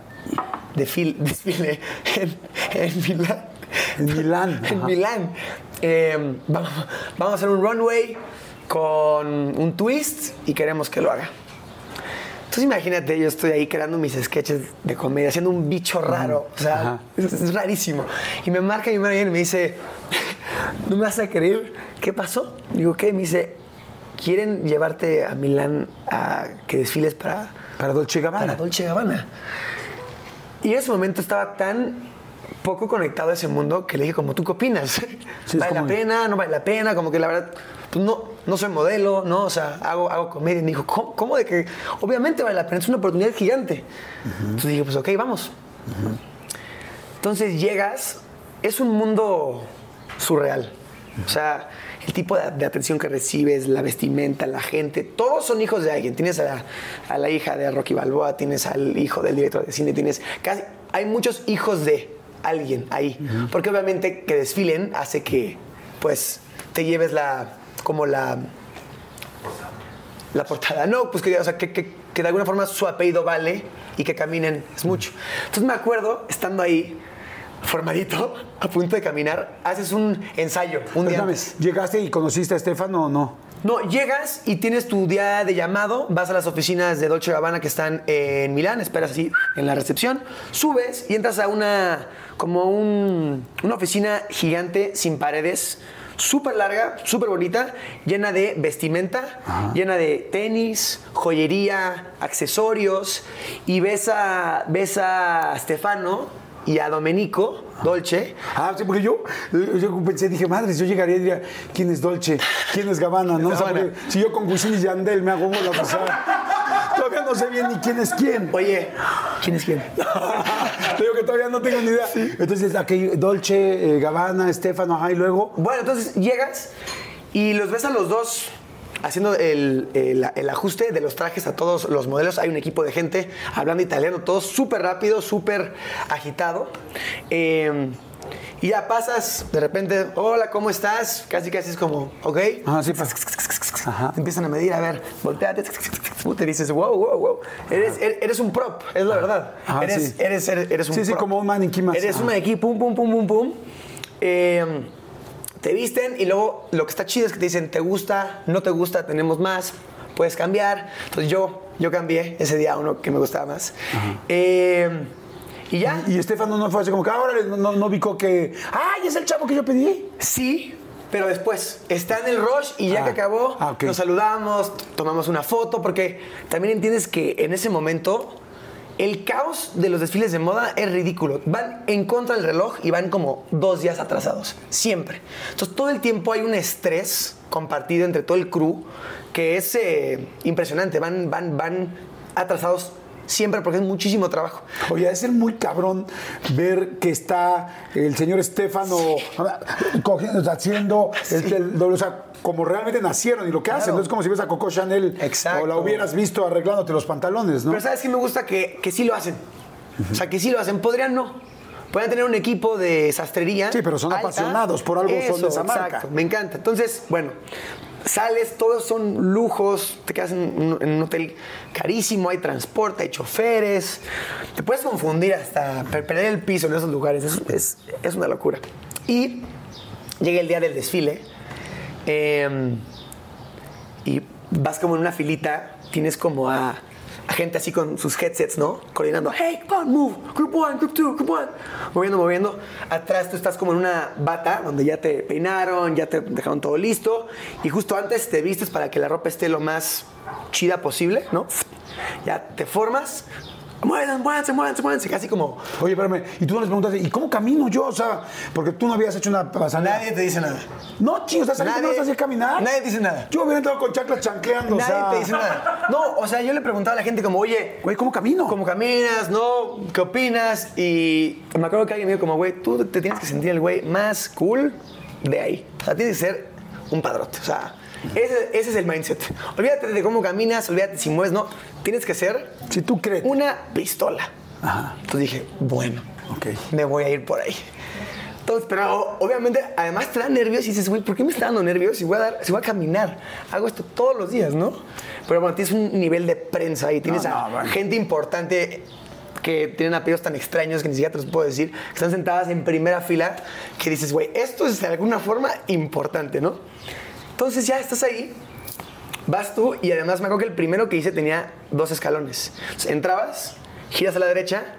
desfile, [laughs] desfile en, en Milán. En Milán, [laughs] en. Milán. Eh, vamos, vamos a hacer un runway con un twist y queremos que lo haga. Entonces imagínate, yo estoy ahí creando mis sketches de comedia, haciendo un bicho raro, o sea, es, es rarísimo. Y me marca mi manager y me dice, [laughs] no me vas a creer, ¿qué pasó? Digo, ¿qué? Me dice, quieren llevarte a Milán a que desfiles para, Para Dolce Gabbana. para Dolce Gabbana. Y en ese momento estaba tan poco conectado a ese mundo que le dije, como, ¿tú qué opinas? Sí, [laughs] ¿Vale la pena? ¿No vale la pena? Como que la verdad, pues no, no soy modelo, ¿no? O sea, hago, hago comedia. Y me dijo, ¿cómo, cómo de que? Obviamente vale la pena, es una oportunidad gigante. Entonces dije, pues ok, vamos. Entonces llegas, es un mundo surreal. O sea, el tipo de, de atención que recibes, la vestimenta, la gente, todos son hijos de alguien. Tienes a la, a la hija de Rocky Balboa, tienes al hijo del director de cine, tienes casi, hay muchos hijos de alguien ahí. Porque obviamente que desfilen hace que, pues, te lleves la, como la, la portada. No, pues que, o sea, que, que- que de alguna forma su apellido vale y que caminen es mucho. Entonces me acuerdo, estando ahí, formadito, a punto de caminar, haces un ensayo, un día antes. ¿llegaste y conociste a Estefano o no? No, llegas y tienes tu día de llamado, vas a las oficinas de Dolce Gabbana que están en Milán, esperas así en la recepción, subes y entras a una, como un- una oficina gigante sin paredes, súper larga, súper bonita, llena de vestimenta, llena de tenis, joyería, accesorios, y ves a, ves a Stefano y a Domenico Dolce, Ah, sí, porque yo, yo pensé, dije, madres, yo llegaría y diría, ¿quién es Dolce? ¿Quién es Gabbana? No, O sea, Gabbana. porque si yo con Wisin y Yandel me hago la pasada, todavía no sé bien ni quién es quién. oye, ¿quién es quién? [laughs] Te digo que todavía no tengo ni idea. Entonces, aquí, Dolce, eh, Gabbana, Estefano, ajá, y luego... Bueno, entonces llegas y los ves a los dos haciendo el, el- el ajuste de los trajes a todos los modelos. Hay un equipo de gente hablando italiano, todo súper rápido, súper agitado. Eh, y ya pasas de repente, hola, ¿cómo estás? Casi casi es como, ¿ok? Ajá, sí, pues. [laughs] Ajá. Te empiezan a medir, a ver, volteate, te dices, wow, wow, wow. Eres, er- eres un prop, es la verdad. Ajá, eres, sí. eres, eres, eres un Sí, sí, prop. como un maniquí más. Eres Ajá. un maniquí, pum, pum, pum, pum, pum. Eh, te visten y luego lo que está chido es que te dicen, ¿te gusta? ¿No te gusta? Tenemos más. Puedes cambiar. Entonces yo, yo cambié ese día a uno que me gustaba más. Eh, y ya. Y Estefano no fue así como que ahora no, no, no ubicó que, ¡ay, es el chavo que yo pedí! Sí, pero después está en el rush y ya Ah, que acabó, ah, nos saludamos, tomamos una foto, porque también entiendes que en ese momento el caos de los desfiles de moda es ridículo. Van en contra del reloj y van como dos días atrasados, siempre. Entonces todo el tiempo hay un estrés compartido entre todo el crew que es eh, impresionante. Van, van, van atrasados siempre porque es muchísimo trabajo. Oye, es ser muy cabrón ver que está el señor Estefano cogiendo, haciendo el- el- o sea, como realmente nacieron y lo que hacen. No es como si ves a Coco Chanel Exacto. o la hubieras visto arreglándote los pantalones, ¿no? Pero sabes que me gusta que, que sí lo hacen. O sea, que sí lo hacen. Podrían no. Podrían tener un equipo de sastrería. Sí, pero son alta. apasionados, por algo son de esa marca. exacto, Me encanta. Entonces, bueno, sales, todos son lujos, te quedas en un, hotel carísimo, hay transporte, hay choferes. Te puedes confundir hasta per- perder el piso en esos lugares. Es, es- una locura. Y llega el día del desfile. eh, y vas como en una filita, tienes como a gente así con sus headsets, ¿no? Coordinando, hey, come on, move, group one, group two, group one. Moviendo, moviendo. Atrás tú estás como en una bata donde ya te peinaron, ya te dejaron todo listo. Y justo antes te vistes para que la ropa esté lo más chida posible, ¿no? Ya te formas. Muévanse, muévanse, muévanse, muévanse. Casi como... Oye, espérame, y tú no les preguntaste, ¿y cómo camino yo? O sea, porque tú no habías hecho una pasada. Nadie te dice nada. No, chicos, ¿sabes que no vas a hacer caminar? Nadie te dice nada. Yo hubiera entrado con chaclas chancleando, o Nadie sea. te dice nada. No, o sea, yo le preguntaba a la gente como, oye, Güey, ¿cómo camino? ¿Cómo caminas? ¿No? ¿Qué opinas? Y me acuerdo que alguien me dijo como, güey, tú te tienes que sentir el güey más cool de ahí. O sea, tienes que ser un padrote. O sea, ese, ese es el mindset. Olvídate de cómo caminas, olvídate si mueves, no. Tienes que ser Si tú crees. una pistola. Ajá. Entonces dije, bueno, Ok. me voy a ir por ahí. Entonces, pero obviamente, además te da nervios y dices, güey, ¿por qué me está dando nervios si voy a, dar, si voy a caminar? Hago esto todos los días, ¿no? Pero bueno, tienes un nivel de prensa y tienes No, a no, gente importante que tienen apellidos tan extraños que ni siquiera te los puedo decir, que están sentadas en primera fila, que dices, güey, esto es de alguna forma importante, ¿no? Entonces ya estás ahí, vas tú y además me acuerdo que el primero que hice tenía dos escalones. Entrabas, giras a la derecha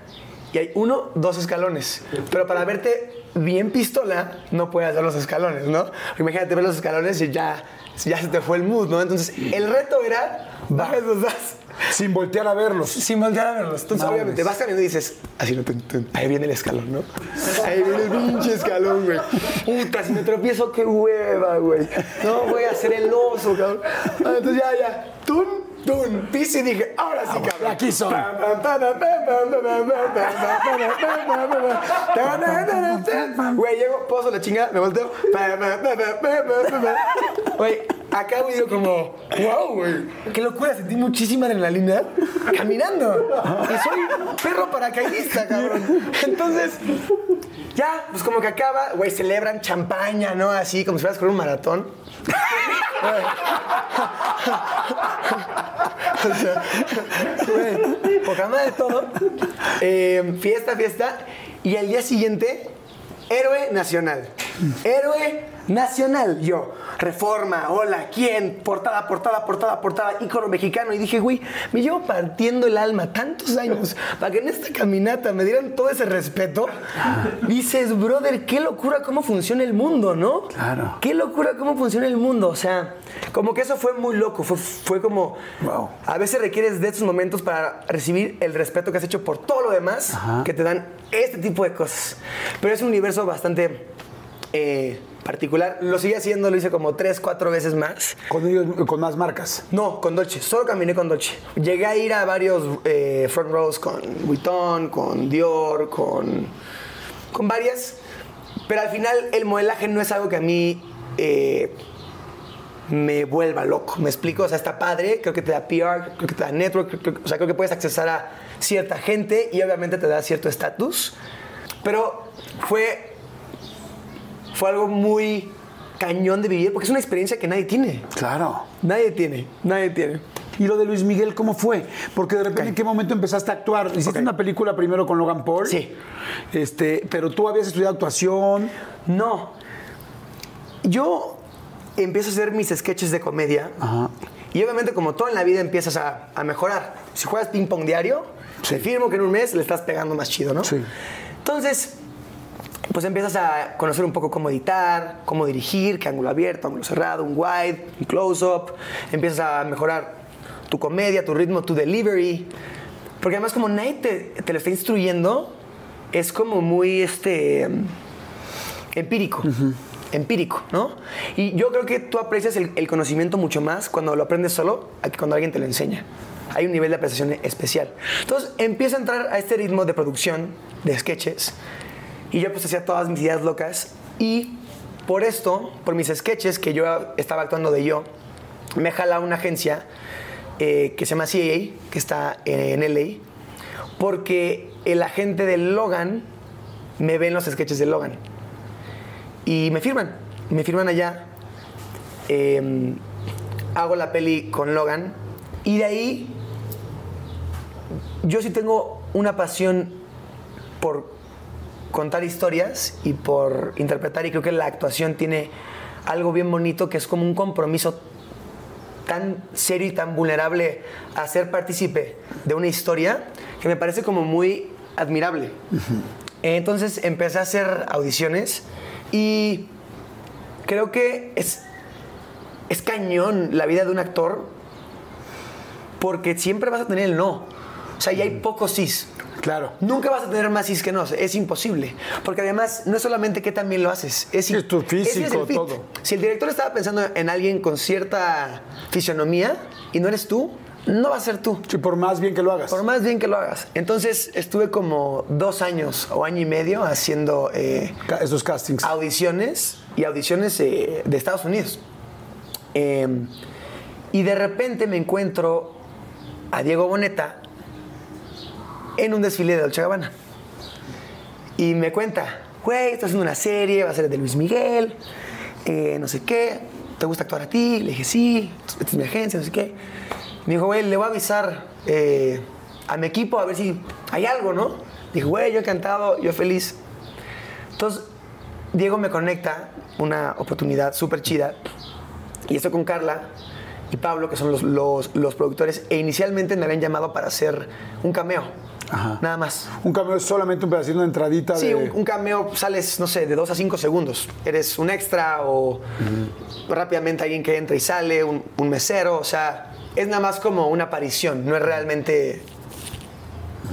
y hay uno, dos escalones. Pero para verte bien pistola, no puedes dar los escalones, ¿no? Imagínate ver los escalones y ya, ya se te fue el mood, ¿no? Entonces el reto era, [laughs] bajas los dos. Sin voltear a verlos. Sin voltear a verlos. Entonces, obviamente, vas caminando y dices, así no, tun, tun, ahí viene el escalón, ¿no? Ahí viene el pinche escalón, güey. Puta, si me tropiezo, qué hueva, güey. No, voy a hacer el oso, cabrón. Ah, Entonces, ya, ya. Tun, tun. Piso y dije, ahora sí, cabrón. aquí son. Güey, llego, poso la chingada, me volteo. Güey, acabo y digo como, wow, güey. Qué locura, sentí muchísima adrenalina caminando. Y soy perro paracaidista, cabrón. Entonces, ya, pues como que acaba, güey, celebran champaña, ¿no? Así, como si fueras con un maratón. [laughs] O sea, güey, todo. Eh, fiesta, fiesta. Y al día siguiente, héroe nacional. Héroe nacional. Yo, reforma, hola, ¿quién? Portada, portada, portada, portada, ícono mexicano. Y dije, güey, me llevo partiendo el alma tantos años para que en esta caminata me dieran todo ese respeto. Dices, brother, qué locura cómo funciona el mundo, ¿no? Claro. Qué locura cómo funciona el mundo. O sea, como que eso fue muy loco. Fue, fue como. Wow. A veces requieres de estos momentos para recibir el respeto que has hecho por todo lo demás Ajá. que te dan este tipo de cosas. Pero es un universo bastante eh, particular. Lo sigue haciendo, lo hice como tres, cuatro veces más. Con ellos, con más marcas. No, con Dolce. Solo caminé con Dolce. Llegué a ir a varios eh, front rows con Vuitton, con Dior, con, con varias. Pero al final el modelaje no es algo que a mí eh, me vuelva loco. ¿Me explico? O sea, está padre. Creo que te da PR, creo que te da network. creo- o sea, creo que puedes accesar a cierta gente y obviamente te da cierto estatus. Pero fue, fue algo muy cañón de vivir porque es una experiencia que nadie tiene. Claro. Nadie tiene, nadie tiene. ¿Y lo de Luis Miguel cómo fue? Porque de repente, ¿en qué momento empezaste a actuar? Hiciste una película primero con Logan Paul. Sí. Este, pero tú habías estudiado actuación. No. Yo empiezo a hacer mis sketches de comedia. Ajá. Y obviamente, como todo en la vida, empiezas a, a mejorar. Si juegas ping-pong diario, te firmo que en un mes le estás pegando más chido, ¿no? Sí. Entonces, pues empiezas a conocer un poco cómo editar, cómo dirigir, qué ángulo abierto, ángulo cerrado, un wide, un close-up. Empiezas a mejorar tu comedia, tu ritmo, tu delivery. Porque además, como nadie te, te lo está instruyendo, es como muy este, empírico. Empírico, ¿no? Y yo creo que tú aprecias el, el conocimiento mucho más cuando lo aprendes solo a que cuando alguien te lo enseña. hay un nivel de apreciación especial. Entonces empiezo a entrar a este ritmo de producción de sketches y yo pues hacía todas mis ideas locas. Y por esto, por mis sketches que yo estaba actuando de yo, me jala una agencia eh, que se llama CAA, que está en LA, porque el agente de Logan me ve en los sketches de Logan. Y me firman, me firman allá. eh, hago la peli con Logan. Y de ahí yo sí tengo una pasión por contar historias y por interpretar y creo que la actuación tiene algo bien bonito que es como un compromiso tan serio y tan vulnerable a ser partícipe de una historia que me parece como muy admirable. Entonces empecé a hacer audiciones y creo que es, es cañón la vida de un actor porque siempre vas a tener el no. O sea, ya hay pocos sís. Claro. Nunca vas a tener más sís que no, es imposible. Porque además, no es solamente que también lo haces, es, es tu físico, es el fit. todo. Si el director estaba pensando en alguien con cierta fisionomía y no eres tú, no va a ser tú. Sí, por más bien que lo hagas. Por más bien que lo hagas. Entonces estuve como dos años o año y medio haciendo eh, Esos castings. audiciones y audiciones eh, de Estados Unidos. Eh, y de repente me encuentro a Diego Boneta en un desfile de Dolce Gabbana. Y me cuenta, güey, estás haciendo una serie, va a ser de Luis Miguel, eh, no sé qué, ¿te gusta actuar a ti? Le dije, sí, esta es mi agencia, no sé qué. Me dijo, güey, le voy a avisar eh, a mi equipo a ver si hay algo, ¿no? Dije, güey, yo encantado, yo feliz. Entonces, Diego me conecta una oportunidad súper chida. Y estoy con Carla y Pablo, que son los, los- los productores. E inicialmente me habían llamado para hacer un cameo. Ajá. Nada más. Un cameo es solamente un pedacito, una entradita Sí, de... un, un cameo sales, no sé, de dos a cinco segundos. Eres un extra o rápidamente alguien que entra y sale, un, un mesero. O sea, es nada más como una aparición. No es realmente,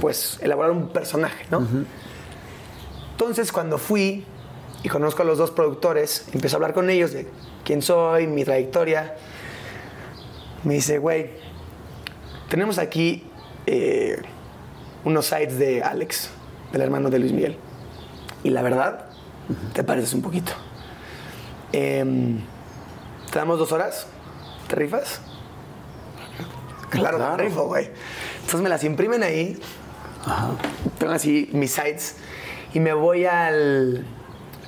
pues, elaborar un personaje, ¿no? Entonces, cuando fui y conozco a los dos productores, empiezo a hablar con ellos de quién soy, mi trayectoria. Me dice, güey, tenemos aquí eh, unos sites de Alex, del hermano de Luis Miguel. Y la verdad, te pareces un poquito. Em, te damos dos horas, ¿te rifas? Claro, Claro. me rifo, güey. Entonces me las imprimen ahí. Tengo así mis sites. Y me voy al,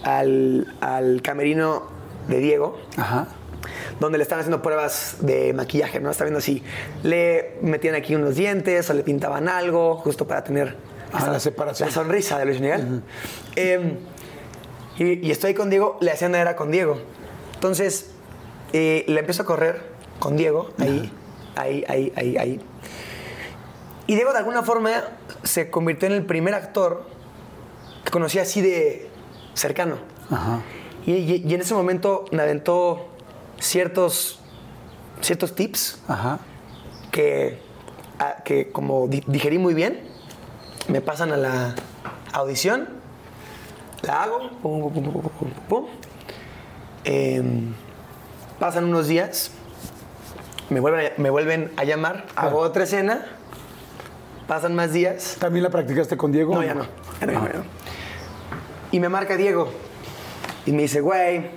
al, al camerino de Diego Ajá. Donde le están haciendo pruebas de maquillaje, ¿no? Está viendo así, le metían aquí unos dientes o le pintaban algo, justo para tener Ah, esa- la separación. la sonrisa de Luis Miguel. Eh, y, y estoy con Diego, le hacían era con Diego. Entonces, eh, le empiezo a correr con Diego, ahí, ahí, ahí, ahí, ahí. Y Diego, de alguna forma, se convirtió en el primer actor que conocí así de cercano. Ajá. Y, y- y en ese momento me aventó ciertos, ciertos tips Ajá. que, a- que como di- digerí muy bien, me pasan a la audición, la hago, pum, pum, pum, pum, pum, pum, pum. Em, pasan unos días, me vuelven, a, me vuelven a llamar, hago otra escena, pasan más días, ¿También la practicaste con Diego? no, ya no. Ya no, ya no, ya no. Y me marca Diego. Y me dice, güey,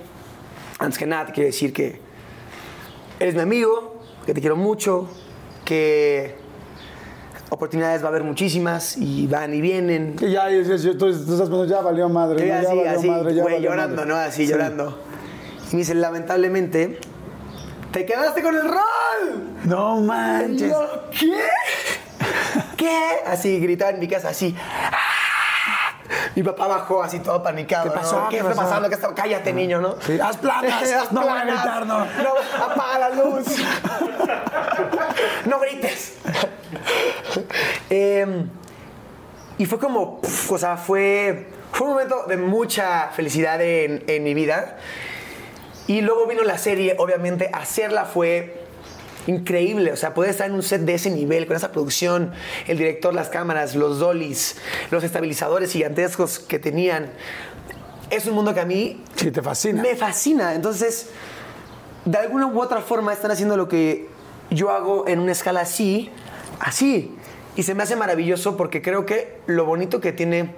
antes que nada te quiero decir que eres mi amigo, que te quiero mucho, que oportunidades va a haber muchísimas y van y vienen. Que ya, ya, ya, ya, tú, estás pensando, ya valió madre. Ya así, valió así, madre, ya güey, valió llorando, madre. ¿no? Así, Sí. llorando. Y me dice, lamentablemente, te quedaste con el rol. No manches. ¿qué? ¿Qué? Así gritaba en mi casa, así. ¡Ah! Mi papá bajó así todo panicado. ¿Qué pasó? ¿no? ¿Qué, ¿Qué está pasando? ¿Qué está? Cállate, niño, ¿no? Sí, haz planas. [laughs] Haz No voy a planas. gritar, no. No, apaga la luz. no grites. Em, y fue como, pf, o sea, fue, fue un momento de mucha felicidad en, en mi vida. Y luego vino la serie, obviamente, hacerla fue increíble. O sea, poder estar en un set de ese nivel, con esa producción, el director, las cámaras, los dollies, los estabilizadores gigantescos que tenían. Es un mundo que a mí Sí, te fascina. me fascina. Entonces, de alguna u otra forma están haciendo lo que yo hago en una escala así, así. Y se me hace maravilloso porque creo que lo bonito que tiene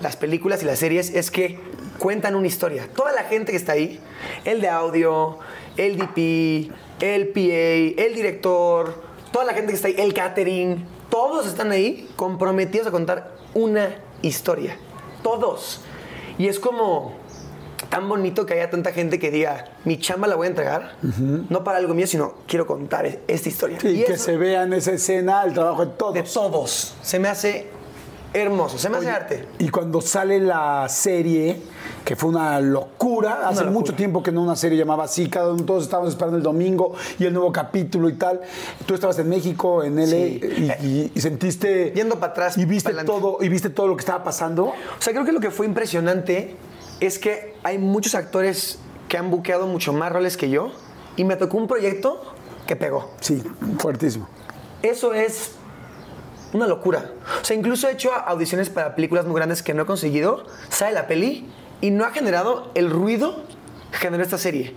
las películas y las series es que cuentan una historia. Toda la gente que está ahí, el de audio, el DP, el PA, el director, toda la gente que está ahí, el catering, todos están ahí comprometidos a contar una historia. Todos. Y es como tan bonito que haya tanta gente que diga, mi chamba la voy a entregar, no para algo mío, sino quiero contar esta historia. Sí, y que eso- se vea en esa escena el trabajo de todos. de todos. Se me hace hermoso, se me hace arte. Y cuando sale la serie, que fue una locura, hace locura. mucho tiempo que no una serie llamaba así, cada uno, todos estábamos esperando el domingo y el nuevo capítulo y tal. Tú estabas en México, en LA, Sí. y, y- y sentiste... Yendo para atrás, Y viste, todo, y viste todo lo que estaba pasando. O sea, creo que lo que fue impresionante es que hay muchos actores que han buqueado mucho más roles que yo y me tocó un proyecto que pegó. Sí, fuertísimo. Eso es una locura. O sea, incluso he hecho audiciones para películas muy grandes que no he conseguido, sale la peli y no ha generado el ruido que generó esta serie.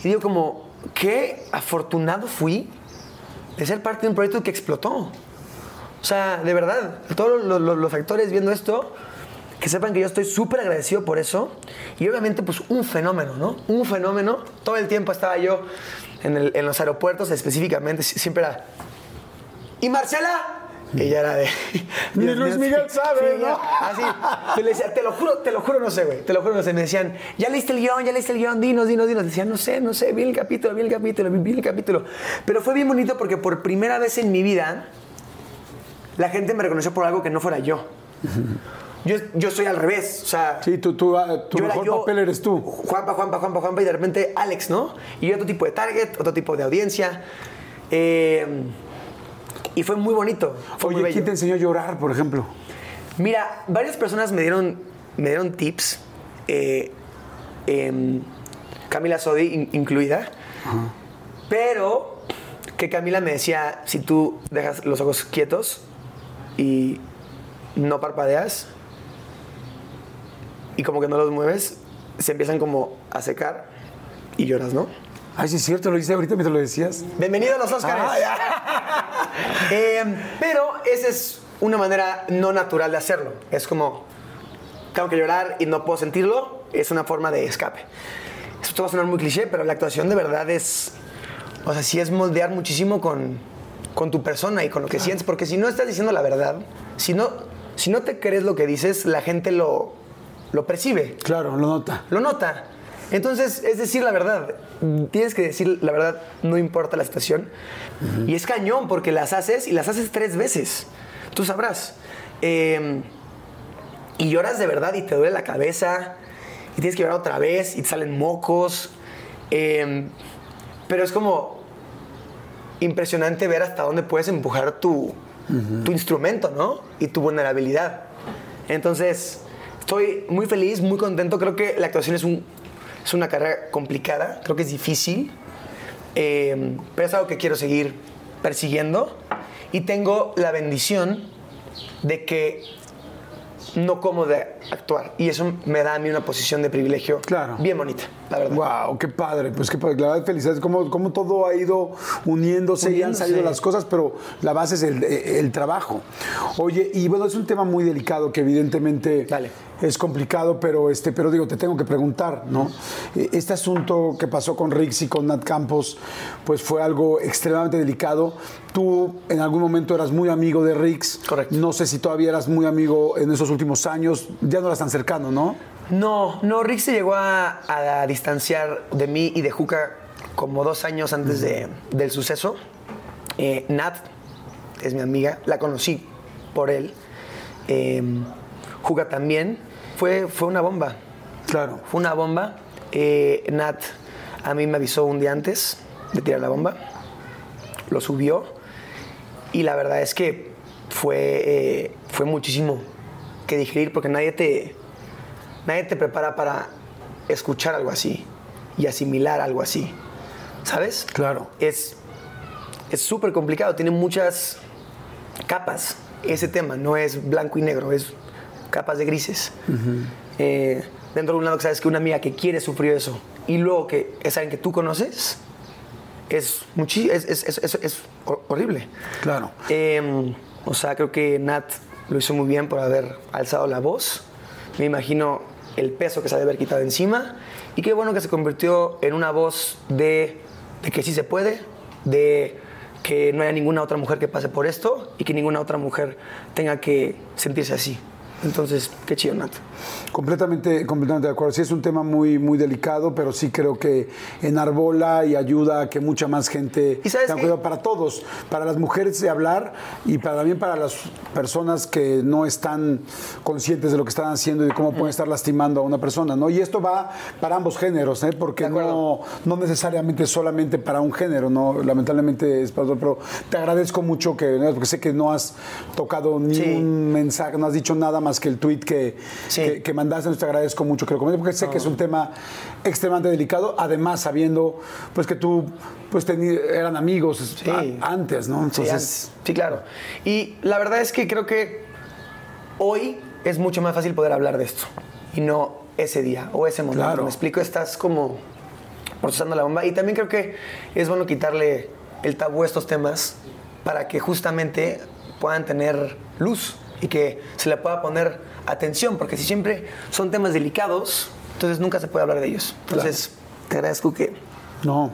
Y digo como, qué afortunado fui de ser parte de un proyecto que explotó. O sea, de verdad, todos los, los- actores viendo esto, que sepan que yo estoy súper agradecido por eso. Y obviamente, pues un fenómeno, ¿no? Un fenómeno. Todo el tiempo estaba yo en, en los aeropuertos, específicamente, si- siempre era. ¿Y Marcela? Ella era de. [laughs] Ni Luis Miguel sabe, ¿no? Así. Yo le decía, te lo juro, te lo juro, no sé, güey. Te lo juro, no sé. Me decían, ya leíste el guion, ya leíste el guion, dinos, dinos, dinos. Decían, no sé, no sé, vi el capítulo, vi el capítulo, vi el capítulo. Pero fue bien bonito porque por primera vez en mi vida, la gente me reconoció por algo que no fuera yo. Yo, yo soy al revés. O sea, Sí, tú, tú, ah, tu yo mejor yo, papel eres tú. Juanpa, Juanpa, Juanpa, Juanpa, y de repente Alex, ¿no? Y otro tipo de target, otro tipo de audiencia. Eh, y fue muy bonito. Fue Oye. ¿quién te enseñó a llorar, por ejemplo? Mira, varias personas me dieron, me dieron tips, eh, em, Camila Sodi in- incluida, pero que Camila me decía, si tú dejas los ojos quietos y no parpadeas y como que no los mueves, se empiezan como a secar y lloras, ¿no? Ay, sí es cierto, lo hice ahorita mientras lo decías. Bienvenido a los Oscars. Ah, [laughs] Eh, pero esa es una manera no natural de hacerlo. Es como, tengo que llorar y no puedo sentirlo, es una forma de escape. Esto va a sonar muy cliché, pero la actuación de verdad es, o sea, sí es moldear muchísimo con, con tu persona y con lo que sientes, porque si no estás diciendo la verdad, si no, si no te crees lo que dices, la gente lo, lo percibe Claro, lo nota. lo nota. Entonces, es decir la verdad. Tienes que decir la verdad, no importa la situación. Y es cañón porque las haces y las haces tres veces. Tú sabrás. Eh, y lloras de verdad y te duele la cabeza. Y tienes que llorar otra vez y te salen mocos. Eh, pero es como impresionante ver hasta dónde puedes empujar tu, tu instrumento, ¿no? Y tu vulnerabilidad. Entonces, estoy muy feliz, muy contento. Creo que la actuación es, un, es una carrera complicada, creo que es difícil, eh, pero es algo que quiero seguir persiguiendo. Y tengo la bendición de que no como de actuar. Y eso me da a mí una posición de privilegio Claro. bien bonita, la verdad. Wow, qué padre, pues qué padre. La verdad, felicidades. Cómo, cómo todo ha ido uniéndose, y han salido las cosas, pero la base es el, el trabajo. Oye, y bueno, es un tema muy delicado que evidentemente Dale. Es complicado, pero este, pero digo, te tengo que preguntar, ¿no? Eh, Este asunto que pasó con Rix y con Nat Campos, pues fue algo extremadamente delicado. Tú en algún momento eras muy amigo de Rix. Correcto. No sé si todavía eras muy amigo en esos últimos años. Ya no eras tan cercano, ¿no? No, no, Rick se llegó a, a distanciar de mí y de Juca como dos años antes de- del suceso. Eh, Nat es mi amiga, la conocí por él. Eh, Juca también. Fue, fue una bomba, Claro. fue una bomba. Eh, Nat a mí me avisó un día antes de tirar la bomba. Lo subió. Y la verdad es que fue, eh, fue muchísimo que digerir porque nadie te, nadie te prepara para escuchar algo así y asimilar algo así. ¿Sabes? Claro. Es es súper complicado, tiene muchas capas. Ese tema no es blanco y negro, es capas de grises. Eh, dentro de un lado que sabes que una amiga que quiere sufrir eso y luego que es alguien que tú conoces, es, es, es, es, es horrible. Claro. Eh, o sea, creo que Nat lo hizo muy bien por haber alzado la voz. Me imagino el peso que se debe haber quitado encima. Y qué bueno que se convirtió en una voz de, de que sí se puede, de que no haya ninguna otra mujer que pase por esto y que ninguna otra mujer tenga que sentirse así. Entonces, qué chido, Nat. Completamente, completamente de acuerdo. Sí es un tema muy, muy delicado, pero sí creo que enarbola y ayuda a que mucha más gente ¿Y sabes cuidado para todos, para las mujeres de hablar y para, también para las personas que no están conscientes de lo que están haciendo y de cómo pueden estar lastimando a una persona, ¿no? Y esto va para ambos géneros, ¿eh? Porque no, no necesariamente solamente para un género, ¿no? Lamentablemente es para otro, pero te agradezco mucho que, ¿no? porque sé que no has tocado ni Sí. un mensaje, no has dicho nada más que el tweet que, Sí. Que, que mandaste, entonces te agradezco mucho que lo comentes, porque sé que es un tema extremadamente delicado, además sabiendo pues que tú pues eran amigos Sí. a- antes, ¿no? Sí, Entonces, antes. Sí, claro. Y la verdad es que creo que hoy es mucho más fácil poder hablar de esto y no ese día o ese momento. Claro. Me explico, estás como procesando la bomba y también creo que es bueno quitarle el tabú a estos temas para que justamente puedan tener luz y que se le pueda poner atención, porque si siempre son temas delicados, entonces nunca se puede hablar de ellos. Entonces, te agradezco que, no,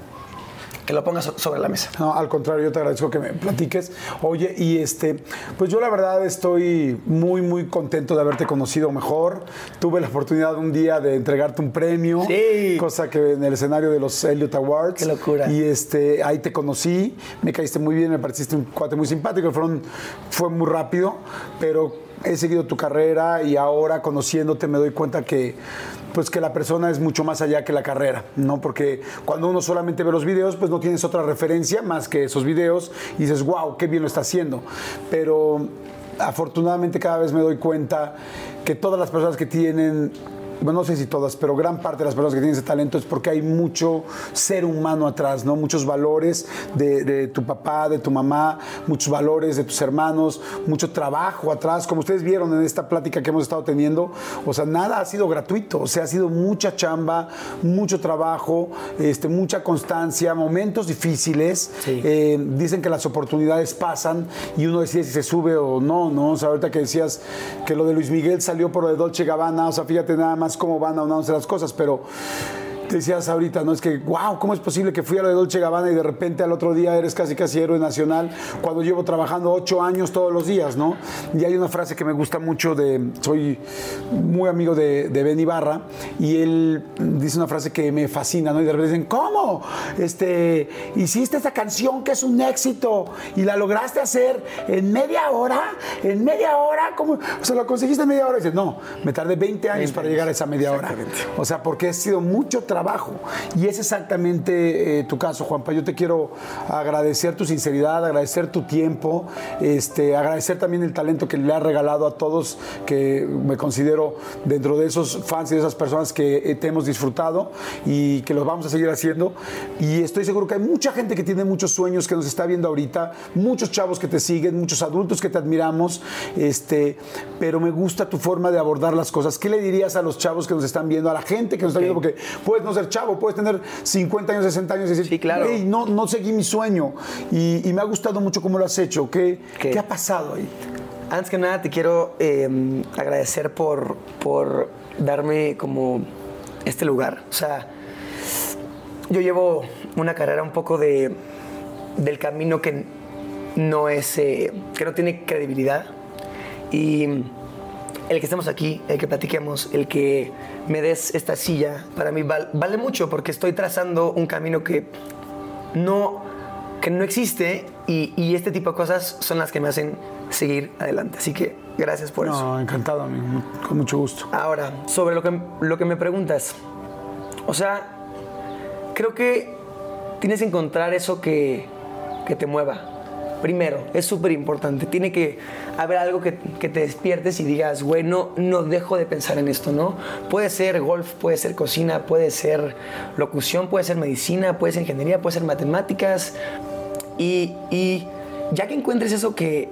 que lo pongas so- sobre la mesa. No, al contrario, yo te agradezco que me platiques. Oye, y este, pues yo la verdad estoy muy, muy contento de haberte conocido mejor. Tuve la oportunidad un día de entregarte un premio. Sí. Cosa que en el escenario de los Elliot Awards. Qué locura. Y este, ahí te conocí, me caíste muy bien, me pareciste un cuate muy simpático. Fueron, fue muy rápido, pero he seguido tu carrera y ahora conociéndote me doy cuenta que pues que la persona es mucho más allá que la carrera, ¿no? Porque cuando uno solamente ve los videos, pues no tienes otra referencia más que esos videos y dices, wow, qué bien lo está haciendo. Pero afortunadamente cada vez me doy cuenta que todas las personas que tienen bueno, no sé si todas, pero gran parte de las personas que tienen ese talento es porque hay mucho ser humano atrás, ¿no? Muchos valores de, de tu papá, de tu mamá, muchos valores de tus hermanos, mucho trabajo atrás. Como ustedes vieron en esta plática que hemos estado teniendo, o sea, nada ha sido gratuito, o sea, ha sido mucha chamba, mucho trabajo, este, mucha constancia, momentos difíciles. Sí. Eh, dicen que las oportunidades pasan y uno decide si se sube o no, ¿no? O sea, ahorita que decías que lo de Luis Miguel salió por lo de Dolce Gabbana, o sea, fíjate nada más cómo van aunándose las cosas, pero decías ahorita, ¿no? Es que, wow, ¿cómo es posible que fui a lo de Dolce Gabbana y de repente al otro día eres casi casi héroe nacional cuando llevo trabajando ocho años todos los días, ¿no? Y hay una frase que me gusta mucho de, soy muy amigo de, de Ben Ibarra y él dice una frase que me fascina, ¿no? Y de repente dicen, ¿cómo? Este, hiciste esta canción que es un éxito y la lograste hacer en media hora, en media hora, ¿cómo? O sea, lo conseguiste en media hora y dices, no, me tardé 20 años para llegar a esa media hora. O sea, porque ha sido mucho trabajo. Y es exactamente eh, tu caso, Juanpa. Yo te quiero agradecer tu sinceridad, agradecer tu tiempo, este, agradecer también el talento que le has regalado a todos, que me considero dentro de esos fans y de esas personas que eh, te hemos disfrutado y que los vamos a seguir haciendo. Y estoy seguro que hay mucha gente que tiene muchos sueños que nos está viendo ahorita, muchos chavos que te siguen, muchos adultos que te admiramos, este, pero me gusta tu forma de abordar las cosas. ¿Qué le dirías a los chavos que nos están viendo, a la gente que nos está viendo? Porque puedes no ser chavo, puedes tener 50 años, 60 años y decir, Sí, claro. "Ey, no, no seguí mi sueño. Y, y me ha gustado mucho cómo lo has hecho. ¿Qué, ¿Qué? ¿qué ha pasado ahí? Antes que nada, te quiero eh, agradecer por, por darme como este lugar. O sea, yo llevo una carrera un poco de, del camino que no es, eh, que no tiene credibilidad. Y el que estemos aquí, el que platiquemos, el que me des esta silla, para mí val- vale mucho porque estoy trazando un camino que no, que no existe y, y este tipo de cosas son las que me hacen seguir adelante. Así que gracias por eso. No, encantado, amigo. Con mucho gusto. Ahora, sobre lo que, lo que me preguntas. O sea, creo que tienes que encontrar eso que, que te mueva. Primero, es súper importante. Tiene que haber algo que, que te despiertes y digas, güey, no, no dejo de pensar en esto, ¿no? Puede ser golf, puede ser cocina, puede ser locución, puede ser medicina, puede ser ingeniería, puede ser matemáticas. Y, y ya que encuentres eso que,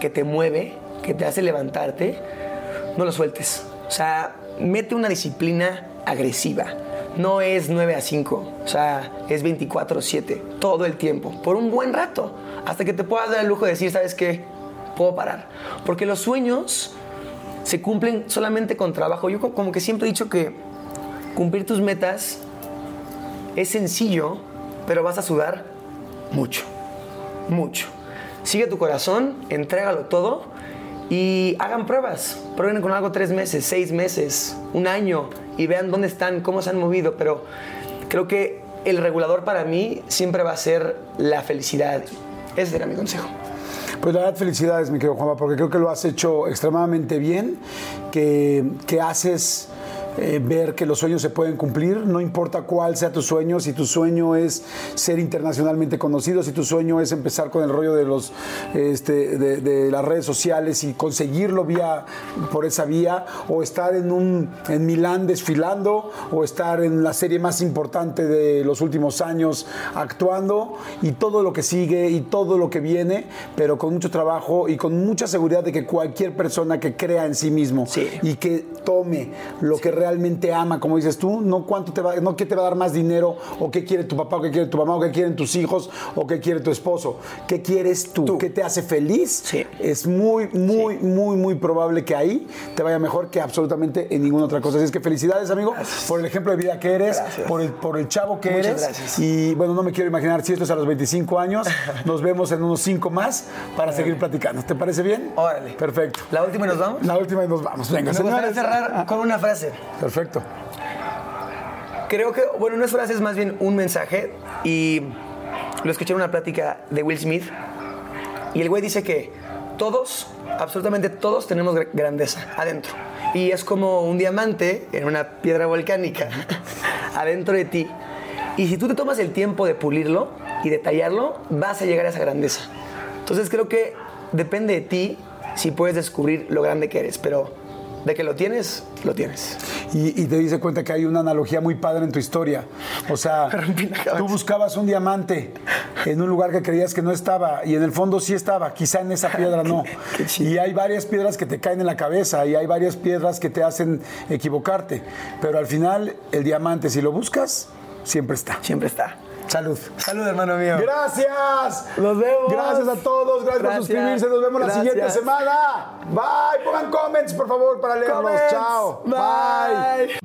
que te mueve, que te hace levantarte, no lo sueltes. O sea, mete una disciplina agresiva. No es 9 a 5, o sea, es 24-7, todo el tiempo, por un buen rato, hasta que te puedas dar el lujo de decir, ¿sabes qué? Puedo parar. Porque los sueños se cumplen solamente con trabajo. Yo como que siempre he dicho que cumplir tus metas es sencillo, pero vas a sudar mucho, mucho. Sigue tu corazón, entrégalo todo y hagan pruebas. Prueben con algo tres meses, seis meses, un año y vean dónde están, cómo se han movido. Pero creo que el regulador para mí siempre va a ser la felicidad. Ese era mi consejo. Pues la verdad, felicidades, mi querido Juanma, porque creo que lo has hecho extremadamente bien, que, que haces eh, ver que los sueños se pueden cumplir, no importa cuál sea tu sueño, si tu sueño es ser internacionalmente conocido, si tu sueño es empezar con el rollo de, los, este, de, las redes sociales y conseguirlo vía, por esa vía, o estar en, un, en Milán desfilando, o estar en la serie más importante de los últimos años actuando, y todo lo que sigue y todo lo que viene, pero con mucho trabajo y con mucha seguridad de que cualquier persona que crea en sí mismo y que tome lo que realmente ama, como dices tú, no cuánto te va, no qué te va a dar más dinero, o qué quiere tu papá, o qué quiere tu mamá, o qué quieren tus hijos, o qué quiere tu esposo. ¿Qué quieres tú? ¿Qué te hace feliz? Sí. Es muy, muy, muy, muy probable que ahí te vaya mejor que absolutamente en ninguna otra cosa. Así es que felicidades, amigo, por el ejemplo de vida que eres, por el, por el chavo que eres. Gracias. Y bueno, no me quiero imaginar si esto es a los 25 años. [laughs] Nos vemos en unos 5 más para seguir platicando. ¿Te parece bien? Órale. Perfecto. ¿La última y nos vamos? La última y nos vamos. Venga, Me gustaría cerrar con una frase. Perfecto. Creo que, bueno, no es frase, es más bien un mensaje. Y lo escuché en una plática de Will Smith. Y el güey dice que todos, absolutamente todos, tenemos grandeza adentro. Y es como un diamante en una piedra volcánica [laughs] adentro de ti. Y si tú te tomas el tiempo de pulirlo y detallarlo, vas a llegar a esa grandeza. Entonces creo que depende de ti si puedes descubrir lo grande que eres, pero de que lo tienes, lo tienes. Y, te dice cuenta que hay una analogía muy padre en tu historia. O sea, [laughs] tú buscabas un diamante en un lugar que creías que no estaba y en el fondo sí estaba, quizá en esa [laughs] piedra no. y hay varias piedras que te caen en la cabeza y hay varias piedras que te hacen equivocarte. Pero al final, el diamante, si lo buscas, siempre está. Siempre está. Salud. Salud, hermano mío. Gracias. Nos vemos. Gracias a todos. Gracias, por suscribirse. Nos vemos la siguiente semana. Bye. Pongan comments, por favor, para leerlos. Comments. Chao. Bye.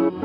Bye.